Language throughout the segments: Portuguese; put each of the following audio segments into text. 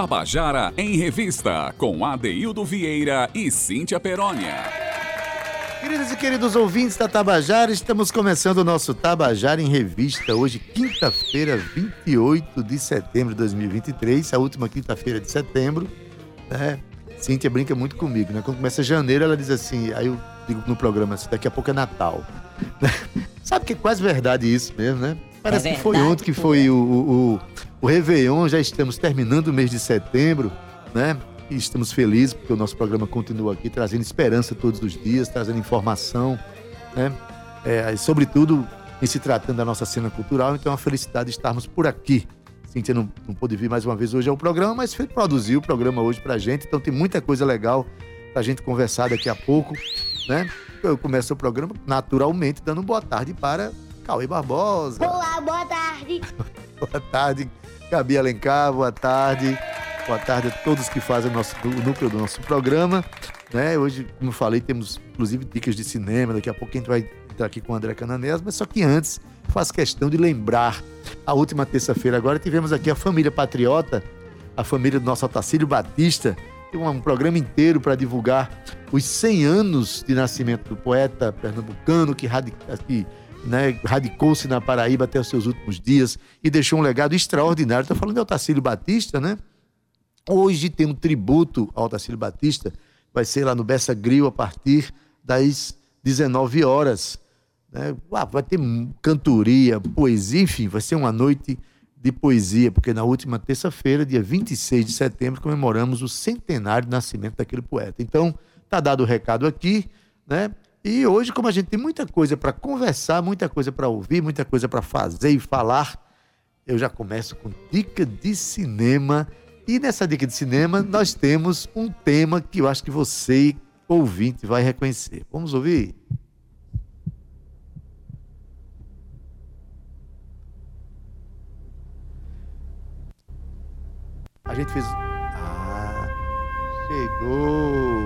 Tabajara em Revista, com Adeildo Vieira e Cíntia Perónia. Queridos e queridos ouvintes da Tabajara, estamos começando o nosso Tabajara em Revista, hoje, quinta-feira, 28 de setembro de 2023, a última quinta-feira de setembro, né? Cíntia brinca muito comigo, né? Quando começa janeiro, ela diz assim, aí eu digo no programa assim, daqui a pouco é Natal. Sabe que é quase verdade isso mesmo, né? Parece é que foi ontem que foi o, o, o Réveillon, já estamos terminando o mês de setembro, né? E estamos felizes porque o nosso programa continua aqui trazendo esperança todos os dias, trazendo informação, né? É, sobretudo em se tratando da nossa cena cultural, então é uma felicidade estarmos por aqui. Cíntia não, não pôde vir mais uma vez hoje ao programa, mas produziu o programa hoje pra gente, então tem muita coisa legal pra gente conversar daqui a pouco, né? Eu começo o programa naturalmente dando boa tarde para Cauê Barbosa. Olá, boa tarde. boa tarde, Gabi Alencar, boa tarde. Boa tarde a todos que fazem o, nosso, o núcleo do nosso programa. Né? Hoje, como eu falei, temos inclusive dicas de cinema. Daqui a pouco a gente vai entrar aqui com o André Cananés, mas só que antes faço questão de lembrar. A última terça-feira agora tivemos aqui a família Patriota, a família do nosso Otacílio Batista, tem um programa inteiro para divulgar os 100 anos de nascimento do poeta pernambucano que, radic, que né, radicou-se na Paraíba até os seus últimos dias e deixou um legado extraordinário. Estou falando de Otacílio Batista, né? Hoje tem um tributo ao Otacílio Batista, vai ser lá no Bessa Grill a partir das 19 horas. Né? Vai ter cantoria, poesia, enfim, vai ser uma noite de poesia, porque na última terça-feira, dia 26 de setembro, comemoramos o centenário de nascimento daquele poeta. Então, tá dado o recado aqui, né? E hoje, como a gente tem muita coisa para conversar, muita coisa para ouvir, muita coisa para fazer e falar, eu já começo com dica de cinema. E nessa dica de cinema, nós temos um tema que eu acho que você, ouvinte, vai reconhecer. Vamos ouvir? A gente fez. Ah, chegou!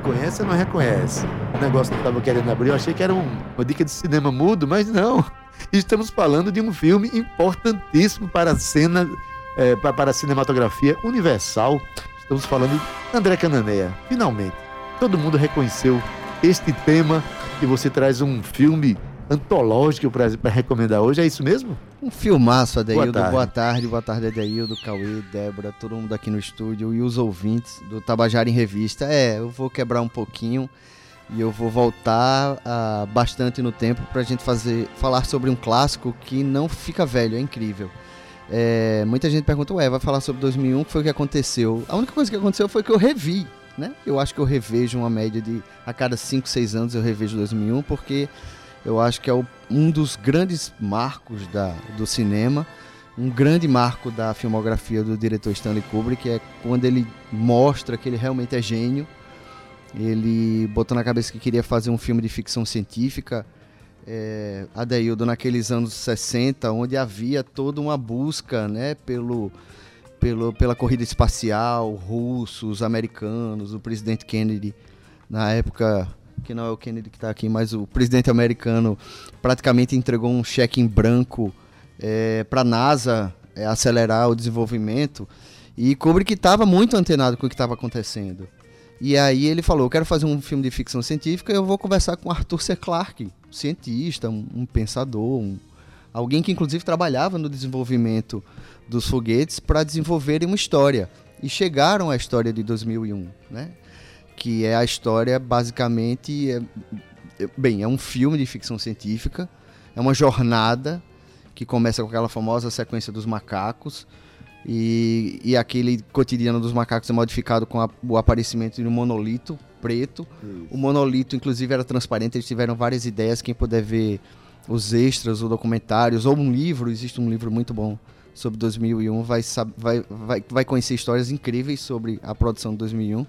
Reconhece ou não reconhece? O negócio que eu estava querendo abrir, eu achei que era um, uma dica de cinema mudo, mas não. Estamos falando de um filme importantíssimo para a cena, é, para a cinematografia universal. Estamos falando de André Cananeia. Finalmente, todo mundo reconheceu este tema e você traz um filme antológico para recomendar hoje, é isso mesmo? Um filmaço, Adeildo. Boa tarde. Boa tarde, boa tarde, Adeildo, Cauê, Débora, todo mundo aqui no estúdio e os ouvintes do Tabajara em Revista. É, eu vou quebrar um pouquinho e eu vou voltar uh, bastante no tempo para a gente fazer, falar sobre um clássico que não fica velho, é incrível. É, muita gente pergunta, ué, vai falar sobre 2001, o que foi que aconteceu? A única coisa que aconteceu foi que eu revi, né? Eu acho que eu revejo uma média de, a cada 5, 6 anos eu revejo 2001, porque eu acho que é o, um dos grandes marcos da, do cinema, um grande marco da filmografia do diretor Stanley Kubrick, é quando ele mostra que ele realmente é gênio. Ele botou na cabeça que queria fazer um filme de ficção científica, é, Adeildo, naqueles anos 60, onde havia toda uma busca né, pelo, pelo, pela corrida espacial, russos, americanos, o presidente Kennedy, na época que não é o Kennedy que está aqui, mas o presidente americano praticamente entregou um cheque em branco é, para a NASA é, acelerar o desenvolvimento e Kubrick estava muito antenado com o que estava acontecendo. E aí ele falou, eu quero fazer um filme de ficção científica, eu vou conversar com Arthur C. Clarke, um cientista, um, um pensador, um, alguém que inclusive trabalhava no desenvolvimento dos foguetes para desenvolverem uma história. E chegaram à história de 2001, né? Que é a história basicamente é, é, bem é um filme de ficção científica é uma jornada que começa com aquela famosa sequência dos macacos e, e aquele cotidiano dos macacos é modificado com a, o aparecimento de um monolito preto Isso. o monolito inclusive era transparente eles tiveram várias ideias quem puder ver os extras ou documentários ou um livro existe um livro muito bom sobre 2001 vai, vai, vai, vai conhecer histórias incríveis sobre a produção de 2001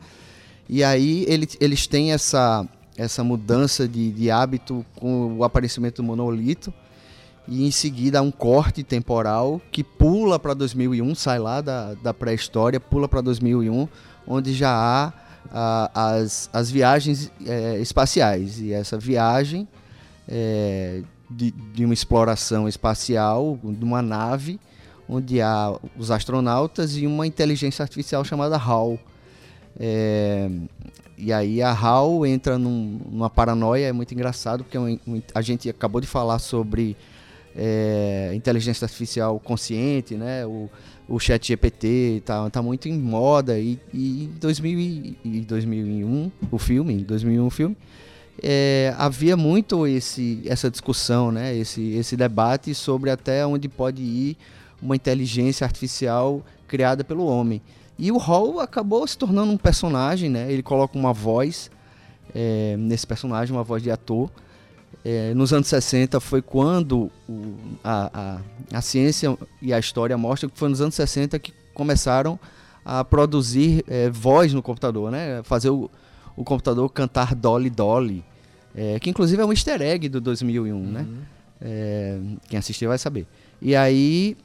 e aí ele, eles têm essa, essa mudança de, de hábito com o aparecimento do monolito. E em seguida um corte temporal que pula para 2001, sai lá da, da pré-história, pula para 2001, onde já há as, as viagens é, espaciais. E essa viagem é, de, de uma exploração espacial, de uma nave, onde há os astronautas e uma inteligência artificial chamada HAL. É, e aí a HAL entra num, numa paranoia, é muito engraçado, porque é a gente acabou de falar sobre é, inteligência artificial consciente, né? O, o chat GPT tá, tá muito em moda e, e em 2000 e 2001 o filme, em 2001 o filme, é, havia muito esse, essa discussão, né? Esse, esse debate sobre até onde pode ir uma inteligência artificial criada pelo homem. E o Hall acabou se tornando um personagem, né? Ele coloca uma voz é, nesse personagem, uma voz de ator. É, nos anos 60 foi quando o, a, a, a, ciência e a história mostram que foi nos anos 60 que começaram a produzir é, voz no computador, né? Fazer o, o computador cantar Dolly Dolly, é, que inclusive é um easter egg do 2001, né? uhum. né? Quem assistiu vai saber. E aí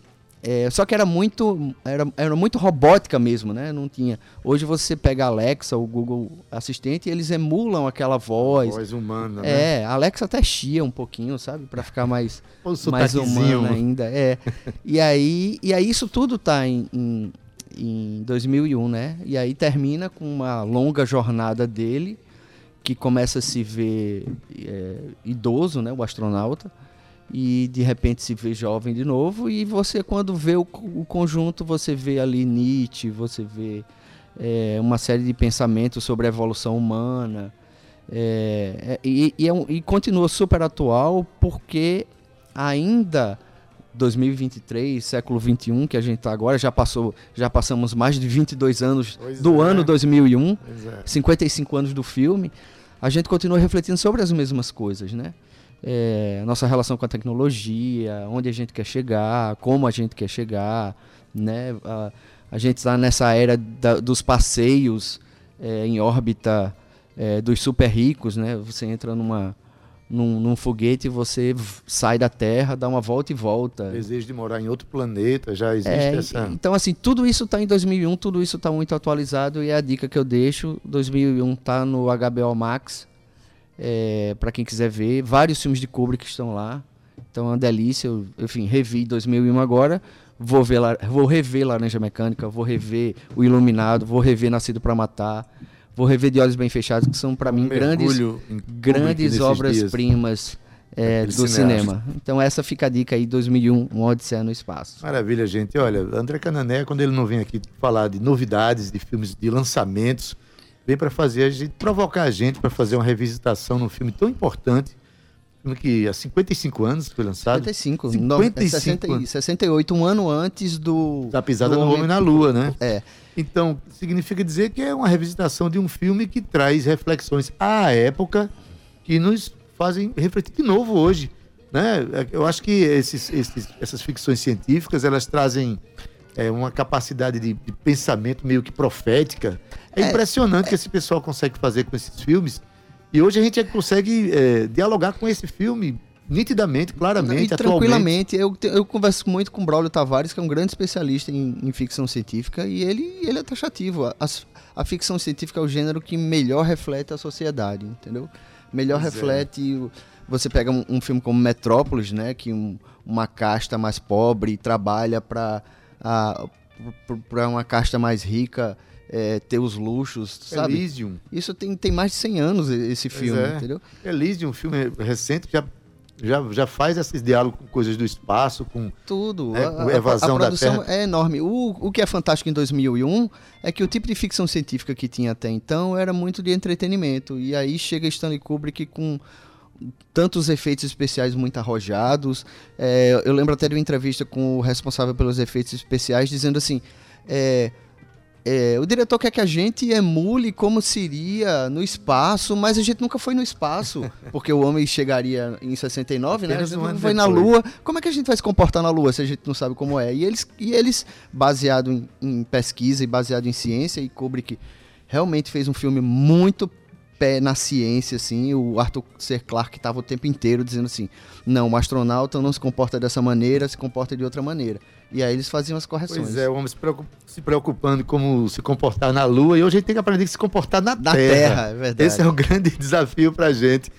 é, só que era muito, era, era muito robótica mesmo, né? Não tinha. Hoje você pega a Alexa, o Google Assistente, e eles emulam aquela voz. Voz humana, né? É, a Alexa até chia um pouquinho, sabe? para ficar mais, mais humana ainda. É. e, aí, e aí isso tudo tá em, em, em 2001, né? E aí termina com uma longa jornada dele, que começa a se ver é, idoso, né? O astronauta e de repente se vê jovem de novo. E você quando vê o, o conjunto você vê ali Nietzsche você vê é, uma série de pensamentos sobre a evolução humana. É, é, e, e, é um, e, continua super atual porque ainda 2023 século 21 que a gente está agora já passou já passamos mais de 22 anos pois do é. ano 2001 55 anos do filme a gente continua refletindo sobre as mesmas coisas né é, nossa relação com a tecnologia, onde a gente quer chegar, como a gente quer chegar, né? A, a gente está nessa era da, dos passeios é, em órbita é, dos super ricos, né? Você entra numa num, num, foguete você sai da Terra, dá uma volta e volta. Desejo de morar em outro planeta, já existe é, essa. Então, assim, tudo isso está em 2001, tudo isso está muito atualizado e é a dica que eu deixo. 2001 está no HBO Max, é, para quem quiser ver. Vários filmes de Kubrick estão lá. Então é uma delícia. Eu, enfim, revi 2001 agora. Vou, ver, vou rever Laranja Mecânica, vou rever O Iluminado, vou rever Nascido para Matar, vou rever De Olhos Bem Fechados, que são para mim grandes, grandes obras-primas é, do cineasta. cinema. Então essa fica a dica aí, 2001, Um Odisseia no Espaço. Maravilha, gente. Olha, André Canané, quando ele não vem aqui falar de novidades, de filmes, de lançamentos, vem para fazer a gente, provocar a gente para fazer uma revisitação num filme tão importante. Que há 55 anos foi lançado. 55, 55 no, 60, 68, um ano antes do. Da pisada do, do Homem na Lua, né? É. Então, significa dizer que é uma revisitação de um filme que traz reflexões à época que nos fazem refletir de novo hoje. Né? Eu acho que esses, esses, essas ficções científicas elas trazem é, uma capacidade de, de, pensamento meio que profética. É, é impressionante o que esse pessoal consegue fazer com esses filmes. E hoje a gente consegue é, dialogar com esse filme nitidamente, claramente, e tranquilamente. Eu, eu converso muito com o Braulio Tavares, que é um grande especialista em, em ficção científica, e ele, ele é taxativo. A, a, ficção científica é o gênero que melhor reflete a sociedade, entendeu? Melhor pois é. reflete. É. Você pega um, um, filme como Metrópolis, né, que um, uma casta mais pobre trabalha para para uma casta mais rica é, ter os luxos, sabe? Elysium. Isso tem, tem mais de 100 anos esse filme, é. entendeu? Elysium, um filme recente, já, já, já faz esses diálogos com coisas do espaço, com tudo. Né, a, evasão a, a produção da Terra. é enorme. O, o que é fantástico em 2001 é que o tipo de ficção científica que tinha até então era muito de entretenimento. E aí chega Stanley Kubrick com tantos efeitos especiais muito arrojados. É, eu lembro até de uma entrevista com o responsável pelos efeitos especiais dizendo assim: é, é, o diretor quer que a gente emule como seria no espaço, mas a gente nunca foi no espaço, porque o homem chegaria em 69, né? A gente nunca foi na Lua. Como é que a gente vai se comportar na Lua se a gente não sabe como é? E eles, e eles baseado em, em pesquisa e baseado em ciência, e Kubrick realmente fez um filme muito pé na ciência, assim. O Arthur C. Clarke estava o tempo inteiro dizendo assim: não, o astronauta não se comporta dessa maneira, se comporta de outra maneira. E aí eles faziam as correções. Pois é, o homem se preocupando como se comportar na Lua e hoje a gente tem que aprender a se comportar na, na Terra. Terra é verdade. Esse é o grande desafio para a gente.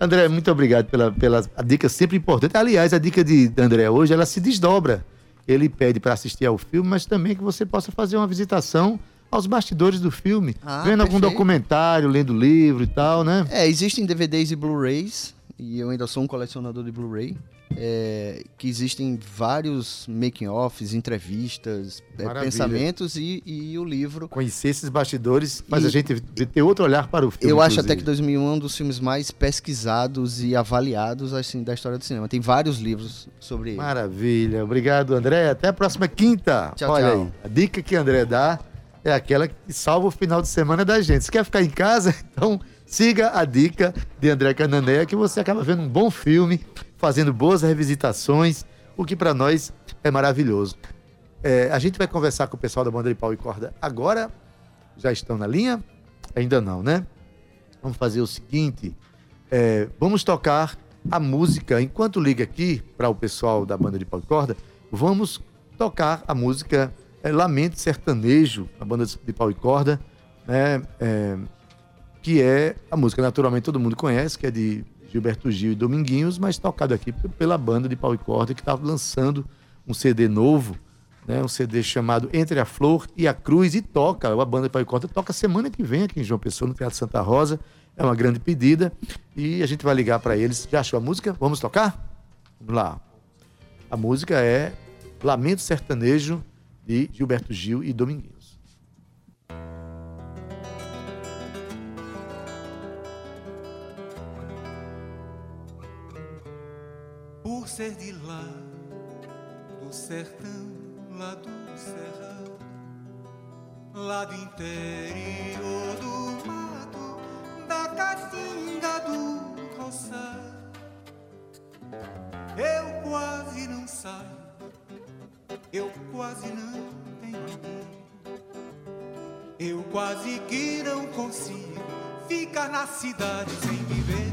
André, muito obrigado pela, pela a dica sempre importante. Aliás, a dica de André hoje, ela se desdobra. Ele pede para assistir ao filme, mas também que você possa fazer uma visitação aos bastidores do filme, ah, vendo perfeito. algum documentário, lendo livro e tal, né? É, existem DVDs e Blu-rays, e eu ainda sou um colecionador de Blu-ray é, que existem vários making-offs, entrevistas, é, pensamentos e, e, o livro. Conhecer esses bastidores faz e, a gente ter outro olhar para o filme. Eu acho até que 2001 é um dos filmes mais pesquisados e avaliados assim da história do cinema. Tem vários livros sobre ele. Maravilha. Obrigado, André. Até a próxima quinta. Tchau, Olha tchau. aí. A dica que André dá é aquela que salva o final de semana da gente. Se quer ficar em casa, então siga a dica de André Canané que você acaba vendo um bom filme fazendo boas revisitações, o que para nós é maravilhoso. É, a gente vai conversar com o pessoal da banda de pau e corda agora. Já estão na linha? Ainda não, né? Vamos fazer o seguinte: é, vamos tocar a música. Enquanto liga aqui para o pessoal da banda de pau e corda, vamos tocar a música é, Lamento Sertanejo, a banda de pau e corda, né? É, que é a música naturalmente todo mundo conhece, que é de Gilberto Gil e Dominguinhos, mas tocado aqui pela banda de pau e corda que estava lançando um CD novo, né, um CD chamado Entre a Flor e a Cruz, e toca, a banda de pau e corda toca semana que vem aqui em João Pessoa, no Teatro Santa Rosa. É uma grande pedida e a gente vai ligar para eles. Já achou a música? Vamos tocar? Vamos lá. A música é Lamento Sertanejo de Gilberto Gil e Dominguinhos. ser de lá, do sertão, lá do serrão, lá do interior do mato, da caatinga do roçado. Eu quase não saio, eu quase não tenho ninguém. Eu quase que não consigo ficar na cidade sem viver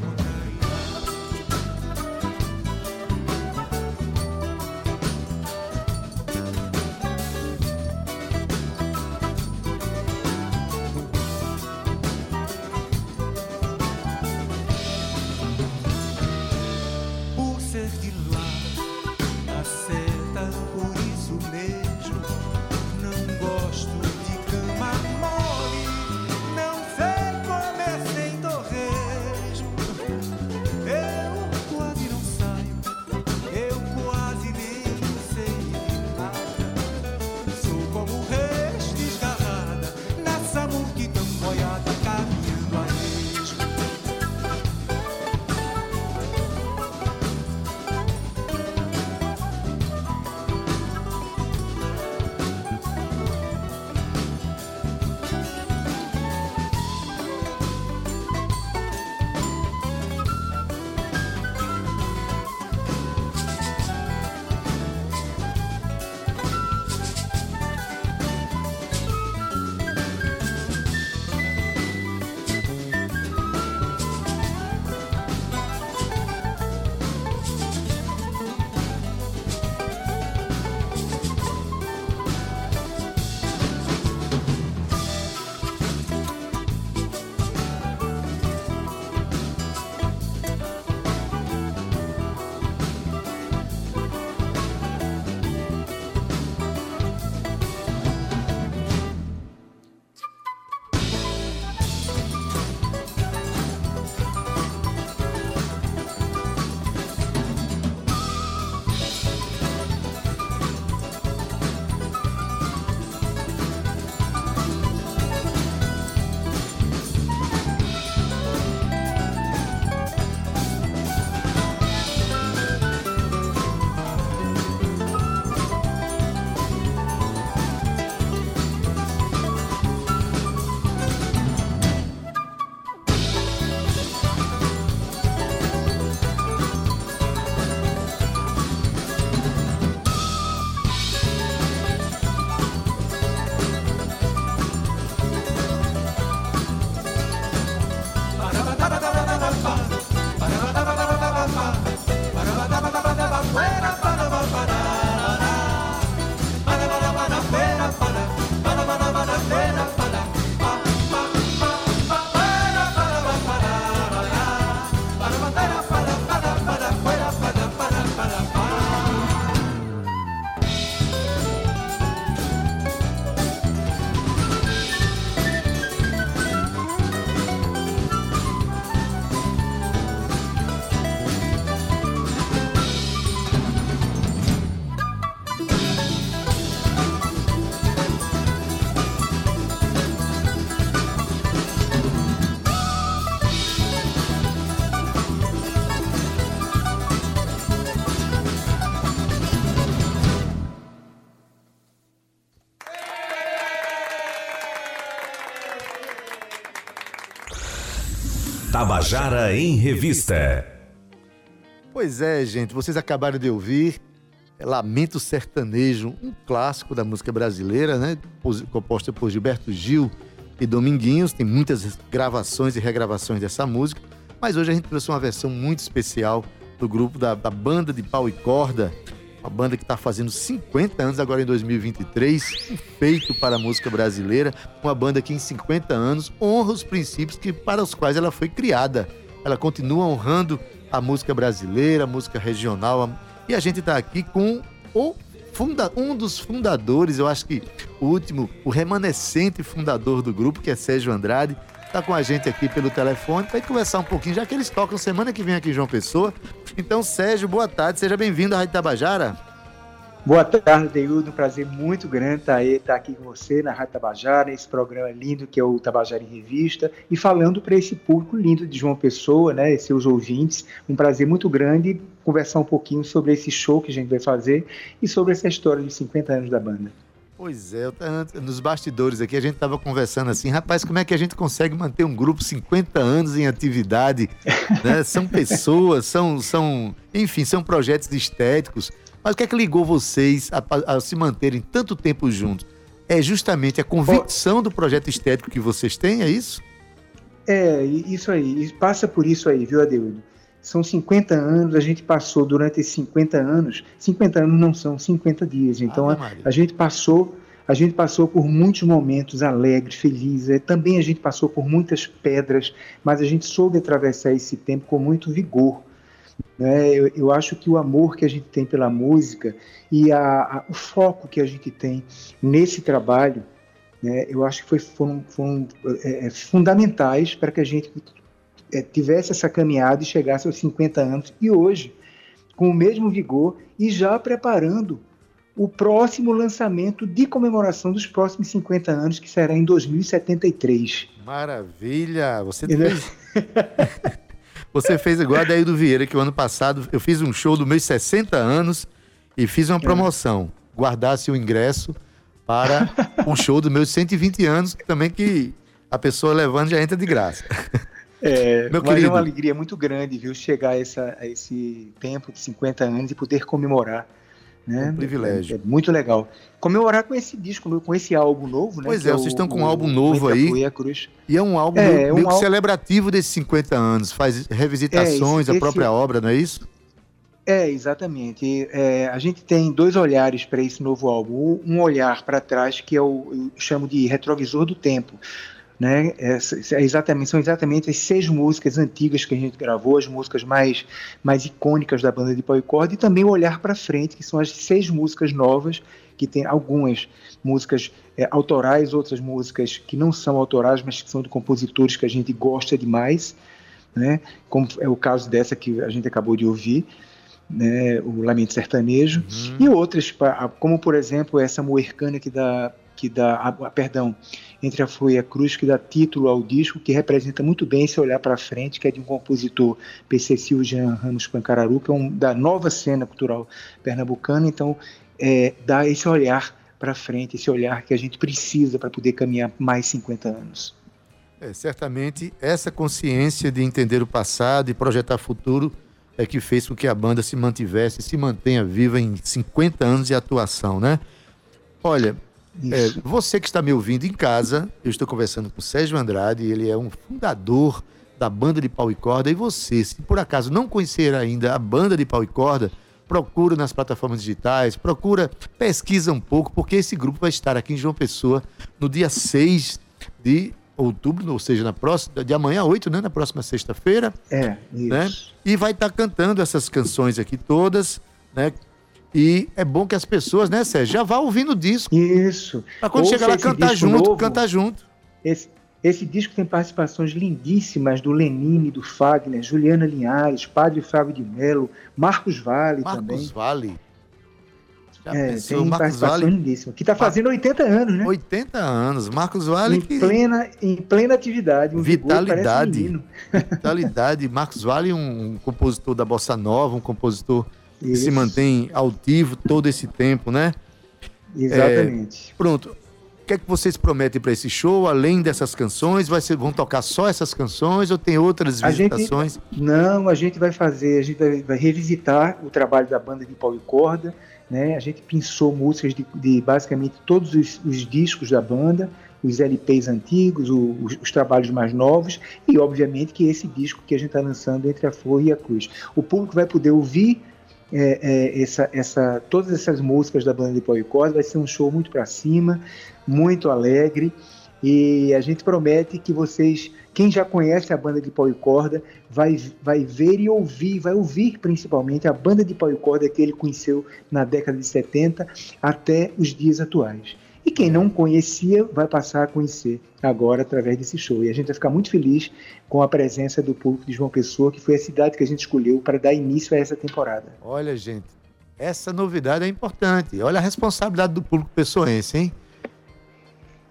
Tabajara em Revista. Pois é, gente, vocês acabaram de ouvir Lamento Sertanejo, um clássico da música brasileira, né? Composta por Gilberto Gil e Dominguinhos. Tem muitas gravações e regravações dessa música, mas hoje a gente trouxe uma versão muito especial do grupo da, da banda de pau e corda, uma banda que está fazendo 50 anos agora em 2023, um feito para a música brasileira, uma banda que em 50 anos honra os princípios que, para os quais ela foi criada. Ela continua honrando a música brasileira, a música regional. E a gente está aqui com o funda, um dos fundadores, eu acho que o último, o remanescente fundador do grupo, que é Sérgio Andrade, está com a gente aqui pelo telefone para conversar um pouquinho, já que eles tocam semana que vem aqui em João Pessoa. Então, Sérgio, boa tarde, seja bem-vindo à Rádio Tabajara. Boa tarde, Deildo. Um prazer muito grande estar, aí, estar aqui com você na Rádio Tabajara, esse programa lindo que é o Tabajara em Revista, e falando para esse público lindo de João Pessoa, né, seus ouvintes. Um prazer muito grande conversar um pouquinho sobre esse show que a gente vai fazer e sobre essa história de 50 anos da banda. Pois é, nos bastidores aqui a gente estava conversando assim, rapaz, como é que a gente consegue manter um grupo 50 anos em atividade? né? São pessoas, são, são, enfim, são projetos estéticos. Mas o que é que ligou vocês a, a se manterem tanto tempo juntos? É justamente a convicção do projeto estético que vocês têm, é isso? É, isso aí. Passa por isso aí, viu, Adeudo? São 50 anos, a gente passou durante esses 50 anos, 50 anos não são 50 dias, então ah, a, a, gente passou, a gente passou por muitos momentos alegres, felizes, também a gente passou por muitas pedras, mas a gente soube atravessar esse tempo com muito vigor. Né? Eu, eu, acho que o amor que a gente tem pela música e a, a, o foco que a gente tem nesse trabalho, né, eu acho que foi, foram, foram é, é fundamentais para que a gente é, tivesse essa caminhada e chegasse aos 50 anos. E hoje, com o mesmo vigor e já preparando o próximo lançamento de comemoração dos próximos 50 anos, que será em 2073. Maravilha! Você fez... Você fez igual a daí do Vieira, que o ano passado eu fiz um show do meus 60 anos e fiz uma é. promoção. Guardasse o ingresso para um show dos meus 120 anos, também que a pessoa levando já entra de graça. É, Meu mas querido. é uma alegria muito grande, viu, chegar a, essa, a esse tempo de 50 anos e poder comemorar né? É um privilégio. É, é, muito legal. Comemorar com esse disco, com esse álbum novo, né? Pois é, é, vocês estão com um álbum novo aí. E é um álbum é, meio, meio um celebrativo desses 50 anos. Faz revisitações da própria esse... obra, não é isso? É, exatamente. É, a gente tem dois olhares para esse novo álbum. Um olhar para trás, que é o, eu chamo de retrovisor do tempo né? É, é exatamente, são exatamente as seis músicas antigas que a gente gravou, as músicas mais, mais icônicas da banda de pau e corda, e também o Olhar para Frente, que são as seis músicas novas, que tem algumas músicas é, autorais, outras músicas que não são autorais, mas que são de compositores que a gente gosta demais, né? como é o caso dessa que a gente acabou de ouvir. Né, o Lamento Sertanejo, uhum. e outras, como por exemplo essa Moercana que dá que dá, a, a, perdão, entre a flor e a cruz, que dá título ao disco, que representa muito bem esse olhar para frente, que é de um compositor PC Jean Ramos Pancararu, que é um da nova cena cultural pernambucana, então é, dá esse olhar para frente, esse olhar que a gente precisa para poder caminhar mais 50 anos. É, certamente essa consciência de entender o passado e projetar futuro é que fez com que a banda se mantivesse, se mantenha viva em 50 anos de atuação, né? Olha, é, você que está me ouvindo em casa, eu estou conversando com o Sérgio Andrade, ele é um fundador da banda de pau e corda. E você, se por acaso não conhecer ainda a banda de pau e corda, procura nas plataformas digitais, procura, pesquisa um pouco, porque esse grupo vai estar aqui em João Pessoa no dia 6 de outubro, ou seja, na próxima, de amanhã 8, né? Na próxima sexta-feira. É, isso. Né? E vai estar cantando essas canções aqui todas, né? E é bom que as pessoas, né, Sérgio, já vá ouvindo o disco. Isso. Pra quando chegar lá, cantar junto, novo, cantar junto. Esse, esse disco tem participações lindíssimas do Lenine, do Fagner, Juliana Linhares, Padre Fábio de Mello, Marcos Vale Marcos também. Marcos Vale. Já é, pensou, tem Marcos vale... lindíssima. Que está fazendo 80 anos, né? 80 anos. Marcos Vale. Em, que... plena, em plena atividade. Um vitalidade. vitalidade. Marcos Vale, um, um compositor da Bossa Nova, um compositor que se mantém altivo todo esse tempo, né? Exatamente. É, pronto. que é que vocês prometem para esse show? Além dessas canções, vai ser, vão tocar só essas canções ou tem outras visitações? A gente, não, a gente vai fazer, a gente vai, vai, revisitar o trabalho da banda de pau e corda, né? A gente pensou músicas de, de basicamente todos os, os, discos da banda, os LPs antigos, o, os, os, trabalhos mais novos e, obviamente, que esse disco que a gente está lançando entre a Flor e a Cruz. O público vai poder ouvir é, é, essa, essa, todas essas músicas da banda de corda, vai ser um show muito para cima, muito alegre e a gente promete que vocês, quem já conhece a banda de pau e corda, vai, vai ver e ouvir, vai ouvir principalmente a banda de pau e corda que ele conheceu na década de 70 até os dias atuais. E quem não conhecia vai passar a conhecer agora através desse show. E a gente vai ficar muito feliz com a presença do público de João Pessoa, que foi a cidade que a gente escolheu para dar início a essa temporada. Olha, gente, essa novidade é importante. Olha a responsabilidade do público pessoense, hein?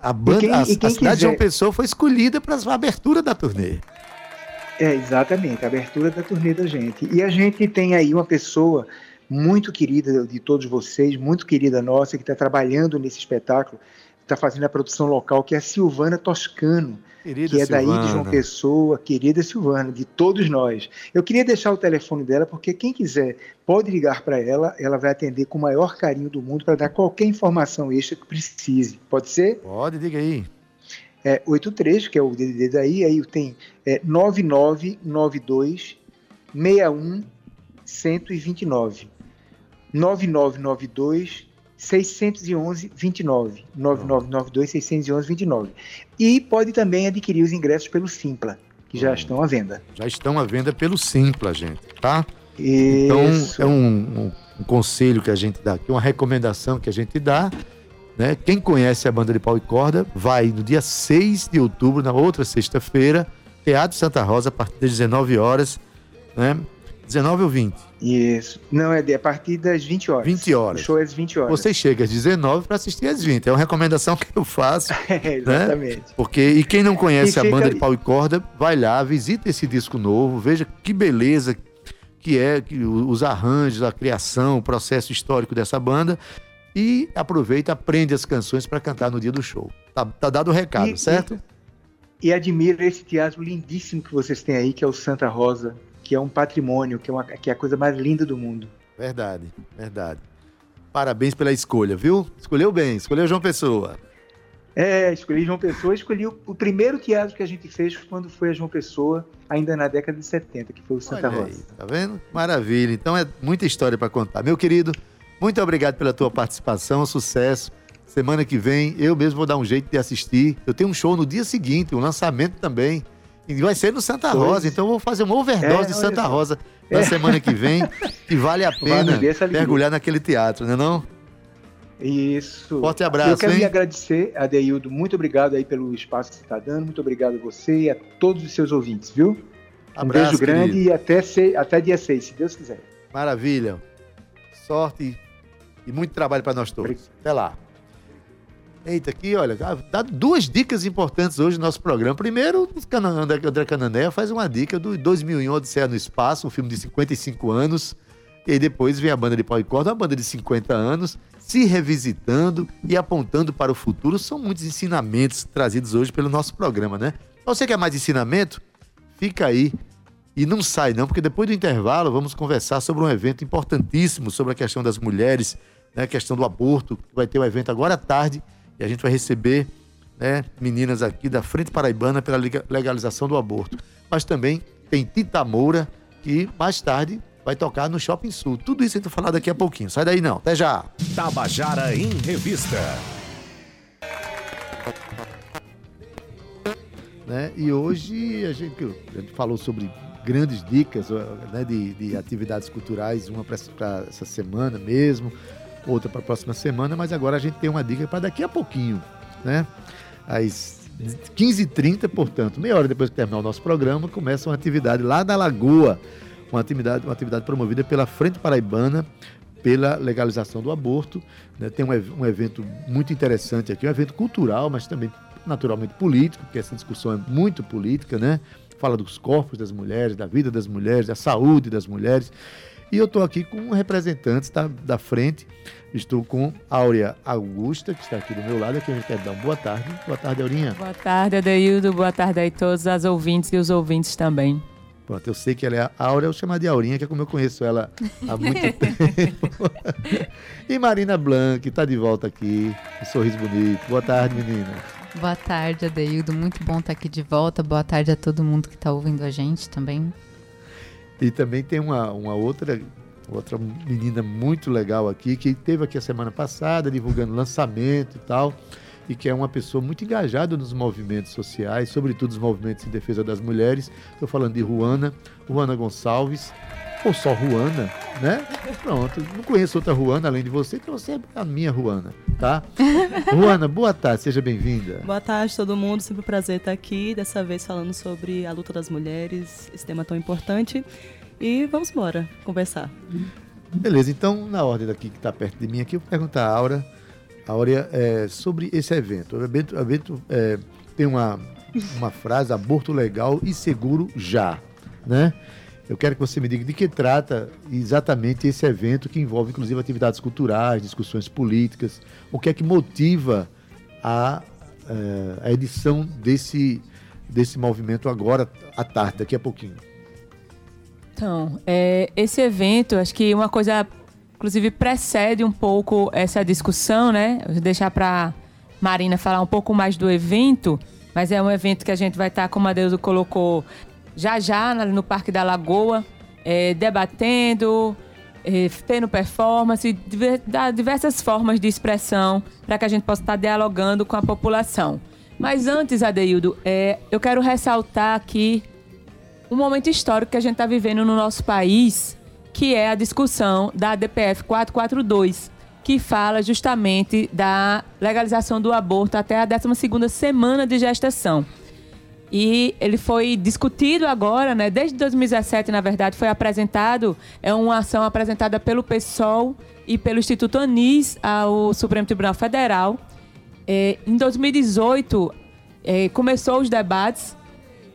A, banda, quem, a, a cidade quiser... de João Pessoa foi escolhida para a abertura da turnê. É, exatamente, a abertura da turnê da gente. E a gente tem aí uma pessoa muito querida de todos vocês, muito querida nossa, que está trabalhando nesse espetáculo, está fazendo a produção local, que é a Silvana Toscano, querida que é Silvana. daí de João Pessoa, querida Silvana, de todos nós. Eu queria deixar o telefone dela, porque quem quiser pode ligar para ela, ela vai atender com o maior carinho do mundo para dar qualquer informação extra que precise. Pode ser? Pode, diga aí. É 83, que é o DDD daí, aí tem é, 9992 61 129. 9992 611 29. 9992 611 29. E pode também adquirir os ingressos pelo Simpla, que já hum. estão à venda. Já estão à venda pelo Simpla, gente, tá? Então, Isso. Então, é um, um, um, conselho que a gente dá aqui, uma recomendação que a gente dá. Né? Quem conhece a banda de pau e corda, vai no dia 6 de outubro, na outra sexta-feira, Teatro Santa Rosa, a partir das 19 horas. Né? 19 ou 20? Isso. Não, é a partir das 20 horas. 20 horas. O show é às 20 horas. Você chega às 19 para assistir às 20. É uma recomendação que eu faço. é, exatamente. Né? Porque, e quem não conhece a banda de pau e corda, vai lá, visita esse disco novo, veja que beleza que é que os arranjos, a criação, o processo histórico dessa banda e aproveita, aprende as canções para cantar no dia do show. Tá, tá dado o recado, e, certo? E, e admira esse teatro lindíssimo que vocês têm aí, que é o Santa Rosa que é um patrimônio, que é, uma, que é a coisa mais linda do mundo. Verdade, verdade. Parabéns pela escolha, viu? Escolheu bem, escolheu João Pessoa. É, escolhi João Pessoa, escolhi o, o, primeiro teatro que a gente fez quando foi a João Pessoa, ainda na década de 70, que foi o Santa Olha Rosa. Aí, tá vendo? Maravilha. Então é muita história para contar. Meu querido, muito obrigado pela tua participação, sucesso. Semana que vem eu mesmo vou dar um jeito de assistir. Eu tenho um show no dia seguinte, um lançamento também. E vai ser no Santa Rosa, então eu vou fazer uma overdose é, de Santa Rosa na é. semana que vem, que vale a pena mergulhar naquele teatro, né não? Isso. Forte abraço, Eu quero hein? me agradecer, Adeildo. Muito obrigado aí pelo espaço que você está dando. Muito obrigado a você e a todos os seus ouvintes, viu? Um abraço, beijo grande querido. e até, se... até dia 6, se Deus quiser. Maravilha. Sorte e muito trabalho para nós todos. Até lá. Eita, aqui, olha, dá duas dicas importantes hoje no nosso programa. Primeiro, André Canané faz uma dica do 2001 Odisseia no Espaço, um filme de 55 anos. E depois vem a banda de pau e corda, uma banda de 50 anos, se revisitando e apontando para o futuro. São muitos ensinamentos trazidos hoje pelo nosso programa, né? Você quer mais ensinamento? Fica aí e não sai não, porque depois do intervalo vamos conversar sobre um evento importantíssimo sobre a questão das mulheres, né, a questão do aborto. Vai ter um evento agora à tarde e a gente vai receber né, meninas aqui da Frente Paraibana pela legalização do aborto. Mas também tem Tita Moura, que mais tarde vai tocar no Shopping Sul. Tudo isso a gente vai falar daqui a pouquinho. Sai daí não, até já. Tabajara em Revista. Né? E hoje a gente, a gente falou sobre grandes dicas né, de, de atividades culturais, uma para essa semana mesmo, outra para a próxima semana, mas agora a gente tem uma dica para daqui a pouquinho, né? Às 15h30, portanto, meia hora depois que terminar o nosso programa, começa uma atividade lá na Lagoa, uma atividade, uma atividade promovida pela Frente Paraibana pela legalização do aborto. Né? Tem um, um evento muito interessante aqui, um evento cultural, mas também naturalmente político, porque essa discussão é muito política, né? Fala dos corpos das mulheres, da vida das mulheres, da saúde das mulheres. E eu estou aqui com representantes da, da frente. Estou com Áurea Augusta, que está aqui do meu lado. Aqui a gente quer dar uma boa tarde. Boa tarde, Aurinha. Boa tarde, Adeildo. Boa tarde aí todos as ouvintes e os ouvintes também. Pronto, eu sei que ela é a Áurea, eu chamo de Aurinha, que é como eu conheço ela há muito tempo. e Marina Blanc, está de volta aqui, um sorriso bonito. Boa tarde, menina. Boa tarde, Adeildo. Muito bom estar aqui de volta. Boa tarde a todo mundo que está ouvindo a gente também. E também tem uma, uma outra outra menina muito legal aqui, que teve aqui a semana passada divulgando lançamento e tal, e que é uma pessoa muito engajada nos movimentos sociais, sobretudo os movimentos em defesa das mulheres. Estou falando de Ruana, Ruana Gonçalves, ou só Ruana, né? Pronto, não conheço outra Ruana além de você, então você é a minha Ruana, tá? Ruana, boa tarde, seja bem-vinda. Boa tarde, todo mundo, sempre um prazer estar aqui, dessa vez falando sobre a luta das mulheres, esse tema tão importante. E vamos embora conversar. Beleza, então, na ordem daqui que está perto de mim aqui, eu vou perguntar a Aura, Áurea, é, sobre esse evento. O evento, o evento é, tem uma, uma frase, aborto legal e seguro já, né? Eu quero que você me diga de que trata exatamente esse evento que envolve, inclusive, atividades culturais, discussões políticas. O que é que motiva a, é, a edição desse, desse movimento agora à tarde, daqui a pouquinho? Então, é, esse evento, acho que uma coisa, inclusive, precede um pouco essa discussão, né? vou deixar para Marina falar um pouco mais do evento, mas é um evento que a gente vai estar, como a Deusa colocou, já já no Parque da Lagoa, é, debatendo, é, tendo performance, diver, diversas formas de expressão para que a gente possa estar dialogando com a população. Mas antes, Adeildo, é, eu quero ressaltar aqui um momento histórico que a gente está vivendo no nosso país, que é a discussão da DPF 442, que fala justamente da legalização do aborto até a 12ª semana de gestação. E ele foi discutido agora, né? Desde 2017, na verdade, foi apresentado, é uma ação apresentada pelo PSOL e pelo Instituto Anis ao Supremo Tribunal Federal. É, em 2018, é, começou os debates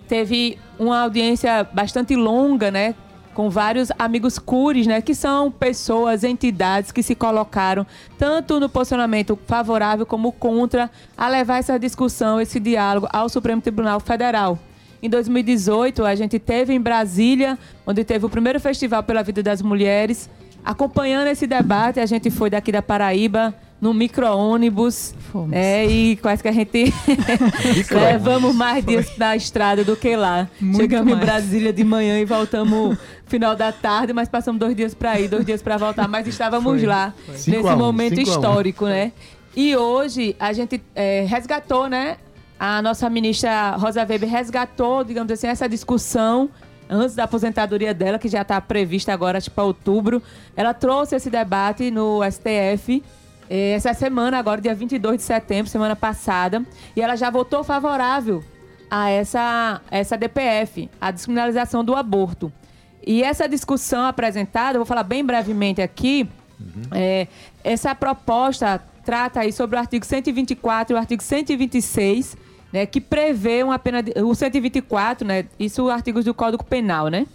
teve uma audiência bastante longa, né? Com vários amigos cures, né? Que são pessoas, entidades que se colocaram tanto no posicionamento favorável como contra a levar essa discussão, esse diálogo ao Supremo Tribunal Federal. Em 2018, a gente teve em Brasília, onde teve o primeiro Festival pela Vida das Mulheres. Acompanhando esse debate, a gente foi daqui da Paraíba no micro-ônibus. É, e quase que a gente levamos mais dias na estrada do que lá. Muito Chegamos mais. em Brasília de manhã e voltamos final da tarde, mas passamos dois dias para ir, dois dias para voltar, mas estávamos Foi. lá Foi. nesse um, momento histórico, né? E hoje a gente é, resgatou, né? A nossa ministra Rosa Weber resgatou, digamos assim, essa discussão antes da aposentadoria dela, que já está prevista agora, tipo, outubro. Ela trouxe esse debate no STF essa semana, agora, dia 22 de setembro, semana passada, e ela já votou favorável a essa, essa DPF, a descriminalização do aborto. E essa discussão apresentada, vou falar bem brevemente aqui, uhum. é, essa proposta trata aí sobre o artigo 124 e o artigo 126, né, que prevê uma pena, de, o 124, né, isso artigos do Código Penal, né?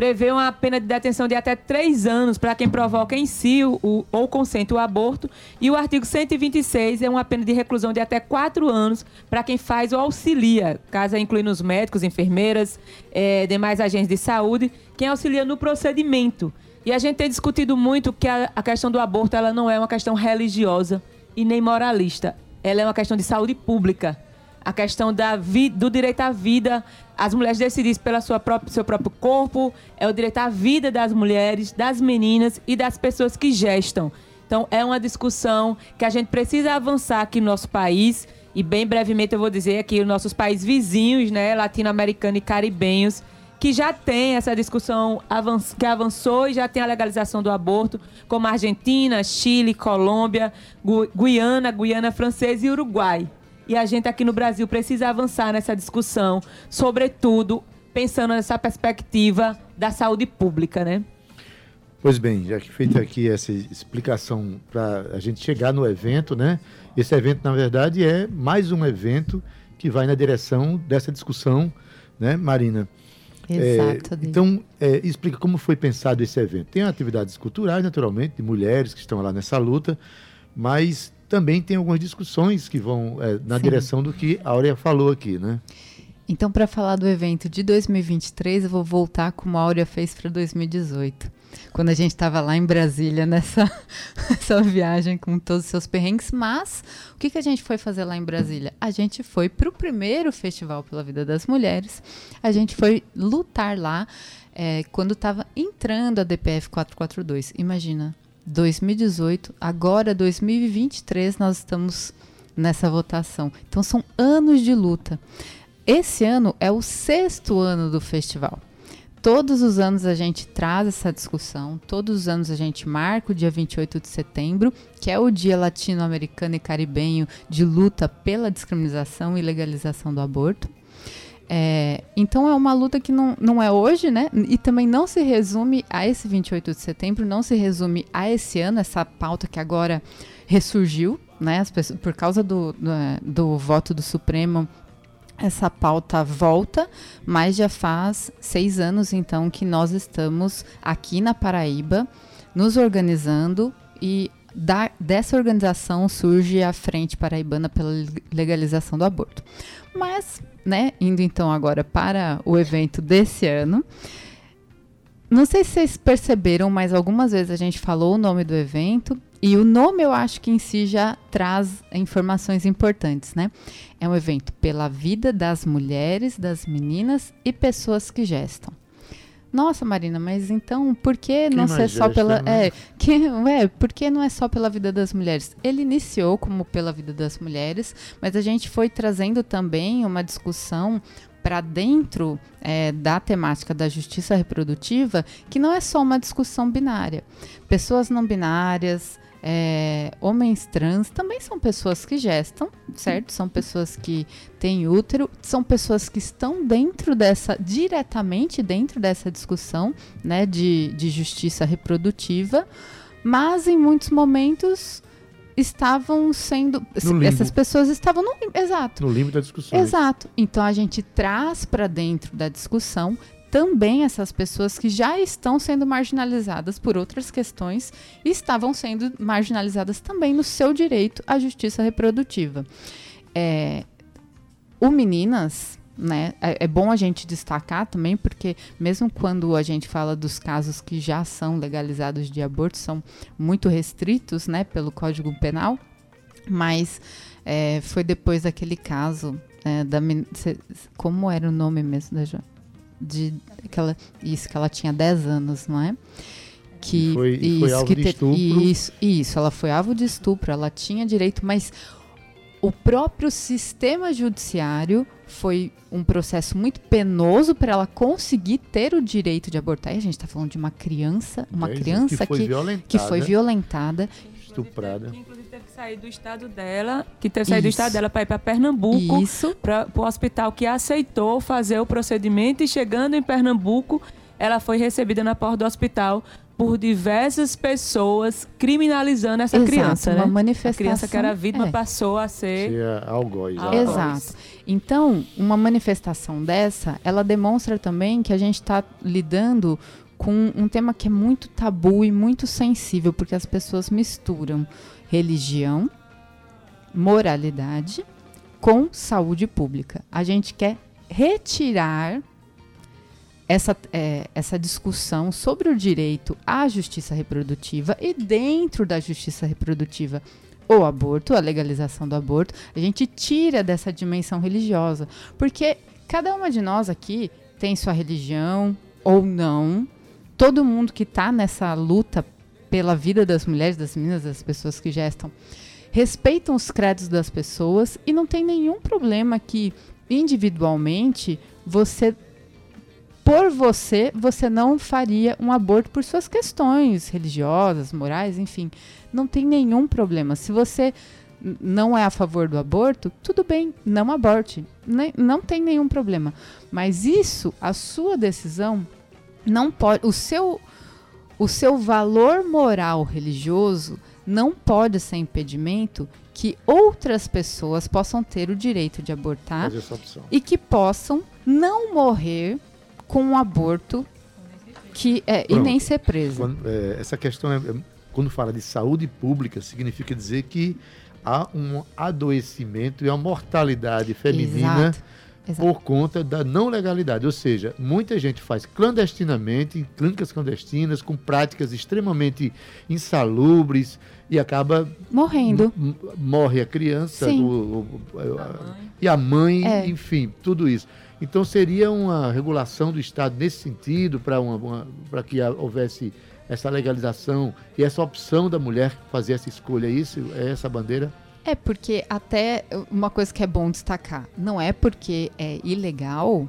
Prevê uma pena de detenção de até três anos para quem provoca em si o, o, ou consente o aborto. E o artigo 126 é uma pena de reclusão de até quatro anos para quem faz ou auxilia, caso incluindo os médicos, enfermeiras, é, demais agentes de saúde, quem auxilia no procedimento. E a gente tem discutido muito que a, a questão do aborto ela não é uma questão religiosa e nem moralista. Ela é uma questão de saúde pública a questão da do direito à vida, as mulheres decidirem pelo seu próprio corpo, é o direito à vida das mulheres, das meninas e das pessoas que gestam. Então, é uma discussão que a gente precisa avançar aqui no nosso país. E bem brevemente eu vou dizer aqui os nossos países vizinhos, né, latino-americanos e caribenhos, que já tem essa discussão que avançou e já tem a legalização do aborto, como Argentina, Chile, Colômbia, Guiana, Guiana Francesa e Uruguai. E a gente aqui no Brasil precisa avançar nessa discussão, sobretudo pensando nessa perspectiva da saúde pública, né? Pois bem, já que feita aqui essa explicação para a gente chegar no evento, né? Esse evento, na verdade, é mais um evento que vai na direção dessa discussão, né, Marina? Exato. É, então, é, explica como foi pensado esse evento. Tem atividades culturais, naturalmente, de mulheres que estão lá nessa luta, mas também tem algumas discussões que vão é, na Sim. direção do que a Áurea falou aqui, né? Então, para falar do evento de 2023, eu vou voltar como a Áurea fez para 2018 quando a gente estava lá em Brasília nessa, nessa viagem com todos os seus perrengues. Mas o que, que a gente foi fazer lá em Brasília? A gente foi para o primeiro Festival pela Vida das Mulheres. A gente foi lutar lá é, quando estava entrando a DPF 442. Imagina, 2018, agora 2023, nós estamos nessa votação. Então são anos de luta. Esse ano é o sexto ano do festival. Todos os anos a gente traz essa discussão, todos os anos a gente marca o dia 28 de setembro, que é o Dia Latino-Americano e Caribenho de luta pela discriminação e legalização do aborto. É, então é uma luta que não, não é hoje, né? E também não se resume a esse 28 de setembro, não se resume a esse ano, essa pauta que agora ressurgiu, né? Pessoas, por causa do, do, do voto do Supremo essa pauta volta, mas já faz seis anos então que nós estamos aqui na Paraíba nos organizando e da, dessa organização surge a Frente Paraibana pela Legalização do Aborto. Mas, né, indo então agora para o evento desse ano, não sei se vocês perceberam, mas algumas vezes a gente falou o nome do evento e o nome eu acho que em si já traz informações importantes, né? É um evento pela vida das mulheres, das meninas e pessoas que gestam. Nossa, Marina, mas então por que não ser só pela. Né? É, que, é, por que não é só pela vida das mulheres? Ele iniciou como pela vida das mulheres, mas a gente foi trazendo também uma discussão para dentro é, da temática da justiça reprodutiva, que não é só uma discussão binária. Pessoas não binárias, é, homens trans também são pessoas que gestam, certo? São pessoas que têm útero, são pessoas que estão dentro dessa, diretamente dentro dessa discussão né, de, de justiça reprodutiva, mas em muitos momentos estavam sendo. Essas pessoas estavam no. Exato. No limbo da discussão. Exato. Então a gente traz para dentro da discussão também essas pessoas que já estão sendo marginalizadas por outras questões estavam sendo marginalizadas também no seu direito à justiça reprodutiva. É, o Meninas, né, é, é, bom a gente destacar também, porque mesmo quando a gente fala dos casos que já são legalizados de aborto, são muito restritos né, pelo Código Penal, mas é, foi depois daquele caso é, da como era o nome mesmo da de que ela, isso, que ela tinha 10 anos, não é? Que, foi, e isso, foi alvo de estupro. Isso, isso, ela foi alvo de estupro, ela tinha direito, mas o próprio sistema judiciário foi um processo muito penoso para ela conseguir ter o direito de abortar. E a gente está falando de uma criança, uma é, criança que foi, que, que foi violentada, estuprada. Inclusive teve que sair do estado dela, que teve que sair do estado dela para ir para Pernambuco, para o hospital que aceitou fazer o procedimento e chegando em Pernambuco, ela foi recebida na porta do hospital por diversas pessoas criminalizando essa Exato, criança, uma né? manifestação. A criança que era vítima é. passou a ser, ser algoz. Exato. Então, uma manifestação dessa, ela demonstra também que a gente está lidando com um tema que é muito tabu e muito sensível, porque as pessoas misturam religião, moralidade com saúde pública. A gente quer retirar essa, é, essa discussão sobre o direito à justiça reprodutiva e dentro da justiça reprodutiva o aborto, a legalização do aborto, a gente tira dessa dimensão religiosa, porque cada uma de nós aqui tem sua religião ou não, todo mundo que está nessa luta pela vida das mulheres, das meninas, das pessoas que gestam, respeitam os créditos das pessoas e não tem nenhum problema que individualmente você por você, você não faria um aborto por suas questões religiosas, morais, enfim. Não tem nenhum problema. Se você não é a favor do aborto, tudo bem, não aborte. não tem nenhum problema. Mas isso, a sua decisão, não pode, o seu o seu valor moral religioso não pode ser impedimento que outras pessoas possam ter o direito de abortar e que possam não morrer com um aborto que é, e nem ser preso. Quando, é, essa questão, é, é, quando fala de saúde pública, significa dizer que há um adoecimento e uma mortalidade feminina Exato. Exato. por conta da não legalidade. Ou seja, muita gente faz clandestinamente, em clínicas clandestinas, com práticas extremamente insalubres e acaba morrendo. Morre a criança o, o, a, e a mãe, é. enfim, tudo isso. Então seria uma regulação do Estado nesse sentido para que houvesse essa legalização e essa opção da mulher fazer essa escolha, é isso? É essa bandeira? É porque até uma coisa que é bom destacar, não é porque é ilegal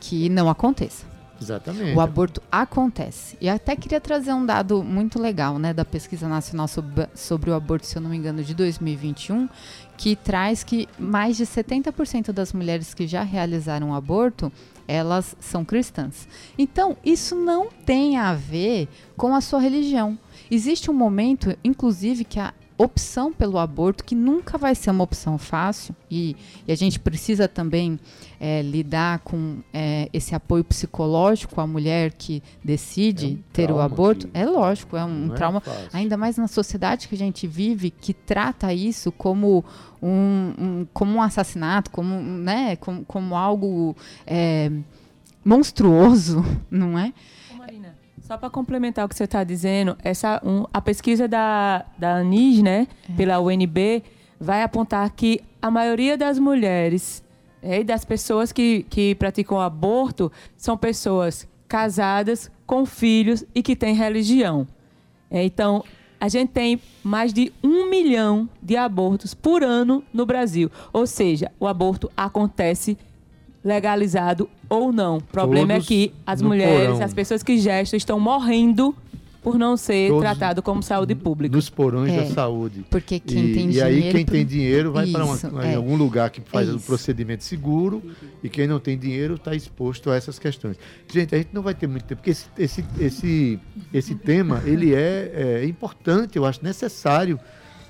que não aconteça. Exatamente. O aborto acontece. E até queria trazer um dado muito legal, né, da pesquisa nacional sobre, sobre o aborto, se eu não me engano, de 2021, que traz que mais de 70% das mulheres que já realizaram um aborto elas são cristãs. Então, isso não tem a ver com a sua religião. Existe um momento, inclusive, que a opção pelo aborto, que nunca vai ser uma opção fácil, e, e a gente precisa também é, lidar com é, esse apoio psicológico à mulher que decide é um ter o aborto, é lógico, é um, um trauma, ainda mais na sociedade que a gente vive, que trata isso como um, um como um assassinato, como, né, como, como algo é, monstruoso, não é? Só para complementar o que você está dizendo, essa, um, a pesquisa da, da ANIS, né, é. pela UNB, vai apontar que a maioria das mulheres é, e das pessoas que, que praticam aborto são pessoas casadas, com filhos e que têm religião. É, então, a gente tem mais de um milhão de abortos por ano no Brasil. Ou seja, o aborto acontece legalizado ou não. O problema é Todos é que as mulheres, porão. as pessoas que gestam, estão morrendo por não ser Todos tratado como saúde pública. Nos porões é, da saúde. Porque quem e, tem e dinheiro. E aí quem tem dinheiro vai para é, algum lugar que faz é o procedimento seguro e quem não tem dinheiro está exposto a essas questões. Gente, a gente não vai ter muito tempo, porque esse, esse, esse, esse tema ele é, é importante, eu acho necessário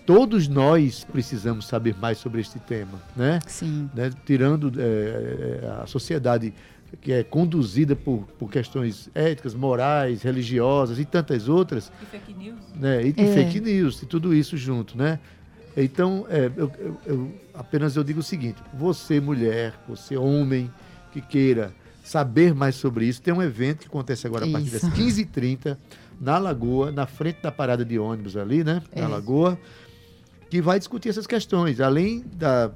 todos nós precisamos saber mais sobre este tema, né? Sim. Né? Tirando é, a sociedade que é conduzida por, por questões éticas, morais, religiosas e tantas outras. E fake news. Né? E, é. fake news, e tudo isso junto, né? Então, é, eu, eu, eu, apenas eu digo o seguinte: você, mulher, você, homem, que queira saber mais sobre isso, tem um evento que acontece agora a partir das 15h30 na Lagoa, na frente da parada de ônibus ali, né? Na é. Lagoa que vai discutir essas questões, além da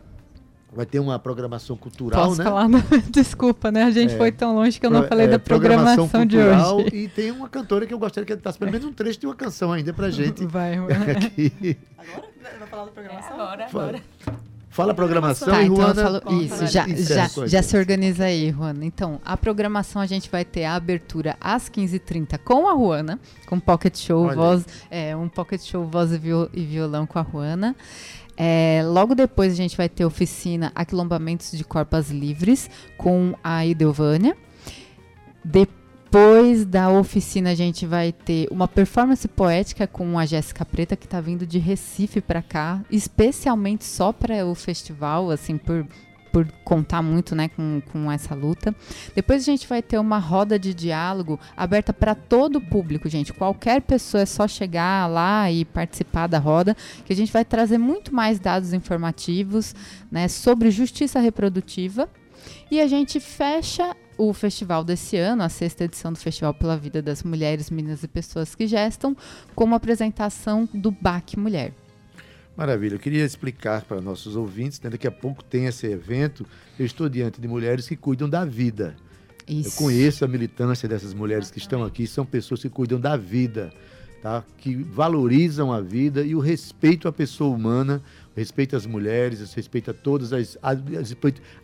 vai ter uma programação cultural, Posso né? falar? Desculpa, né? A gente é, foi tão longe que eu não Pro, falei é, da programação, programação de hoje. E tem uma cantora que eu gostaria que cantasse pelo menos um trecho de uma canção ainda pra gente. Vai. Aqui. Agora? Vai falar da programação? É, agora, agora. Fala a programação tá, e então Juana... Falo, isso, já, já, já se organiza aí, Juana. Então, a programação a gente vai ter a abertura às 15h30 com a Juana, com Pocket Show, voz, é, um Pocket Show voz e, e violão com a Juana. É, logo depois a gente vai ter oficina Aquilombamentos de Corpas Livres com a Idelvânia. Depois da oficina, a gente vai ter uma performance poética com a Jéssica Preta, que está vindo de Recife para cá, especialmente só para o festival, assim, por, por contar muito né, com, com essa luta. Depois a gente vai ter uma roda de diálogo aberta para todo o público, gente. Qualquer pessoa é só chegar lá e participar da roda, que a gente vai trazer muito mais dados informativos né, sobre justiça reprodutiva. E a gente fecha o festival desse ano, a sexta edição do Festival pela Vida das Mulheres, Meninas e Pessoas que Gestam, com uma apresentação do BAC Mulher. Maravilha. Eu queria explicar para nossos ouvintes, né, daqui a pouco tem esse evento, eu estou diante de mulheres que cuidam da vida. Isso. Eu conheço a militância dessas mulheres que estão aqui, são pessoas que cuidam da vida, tá? que valorizam a vida e o respeito à pessoa humana, respeito às mulheres, respeito a todas as, a,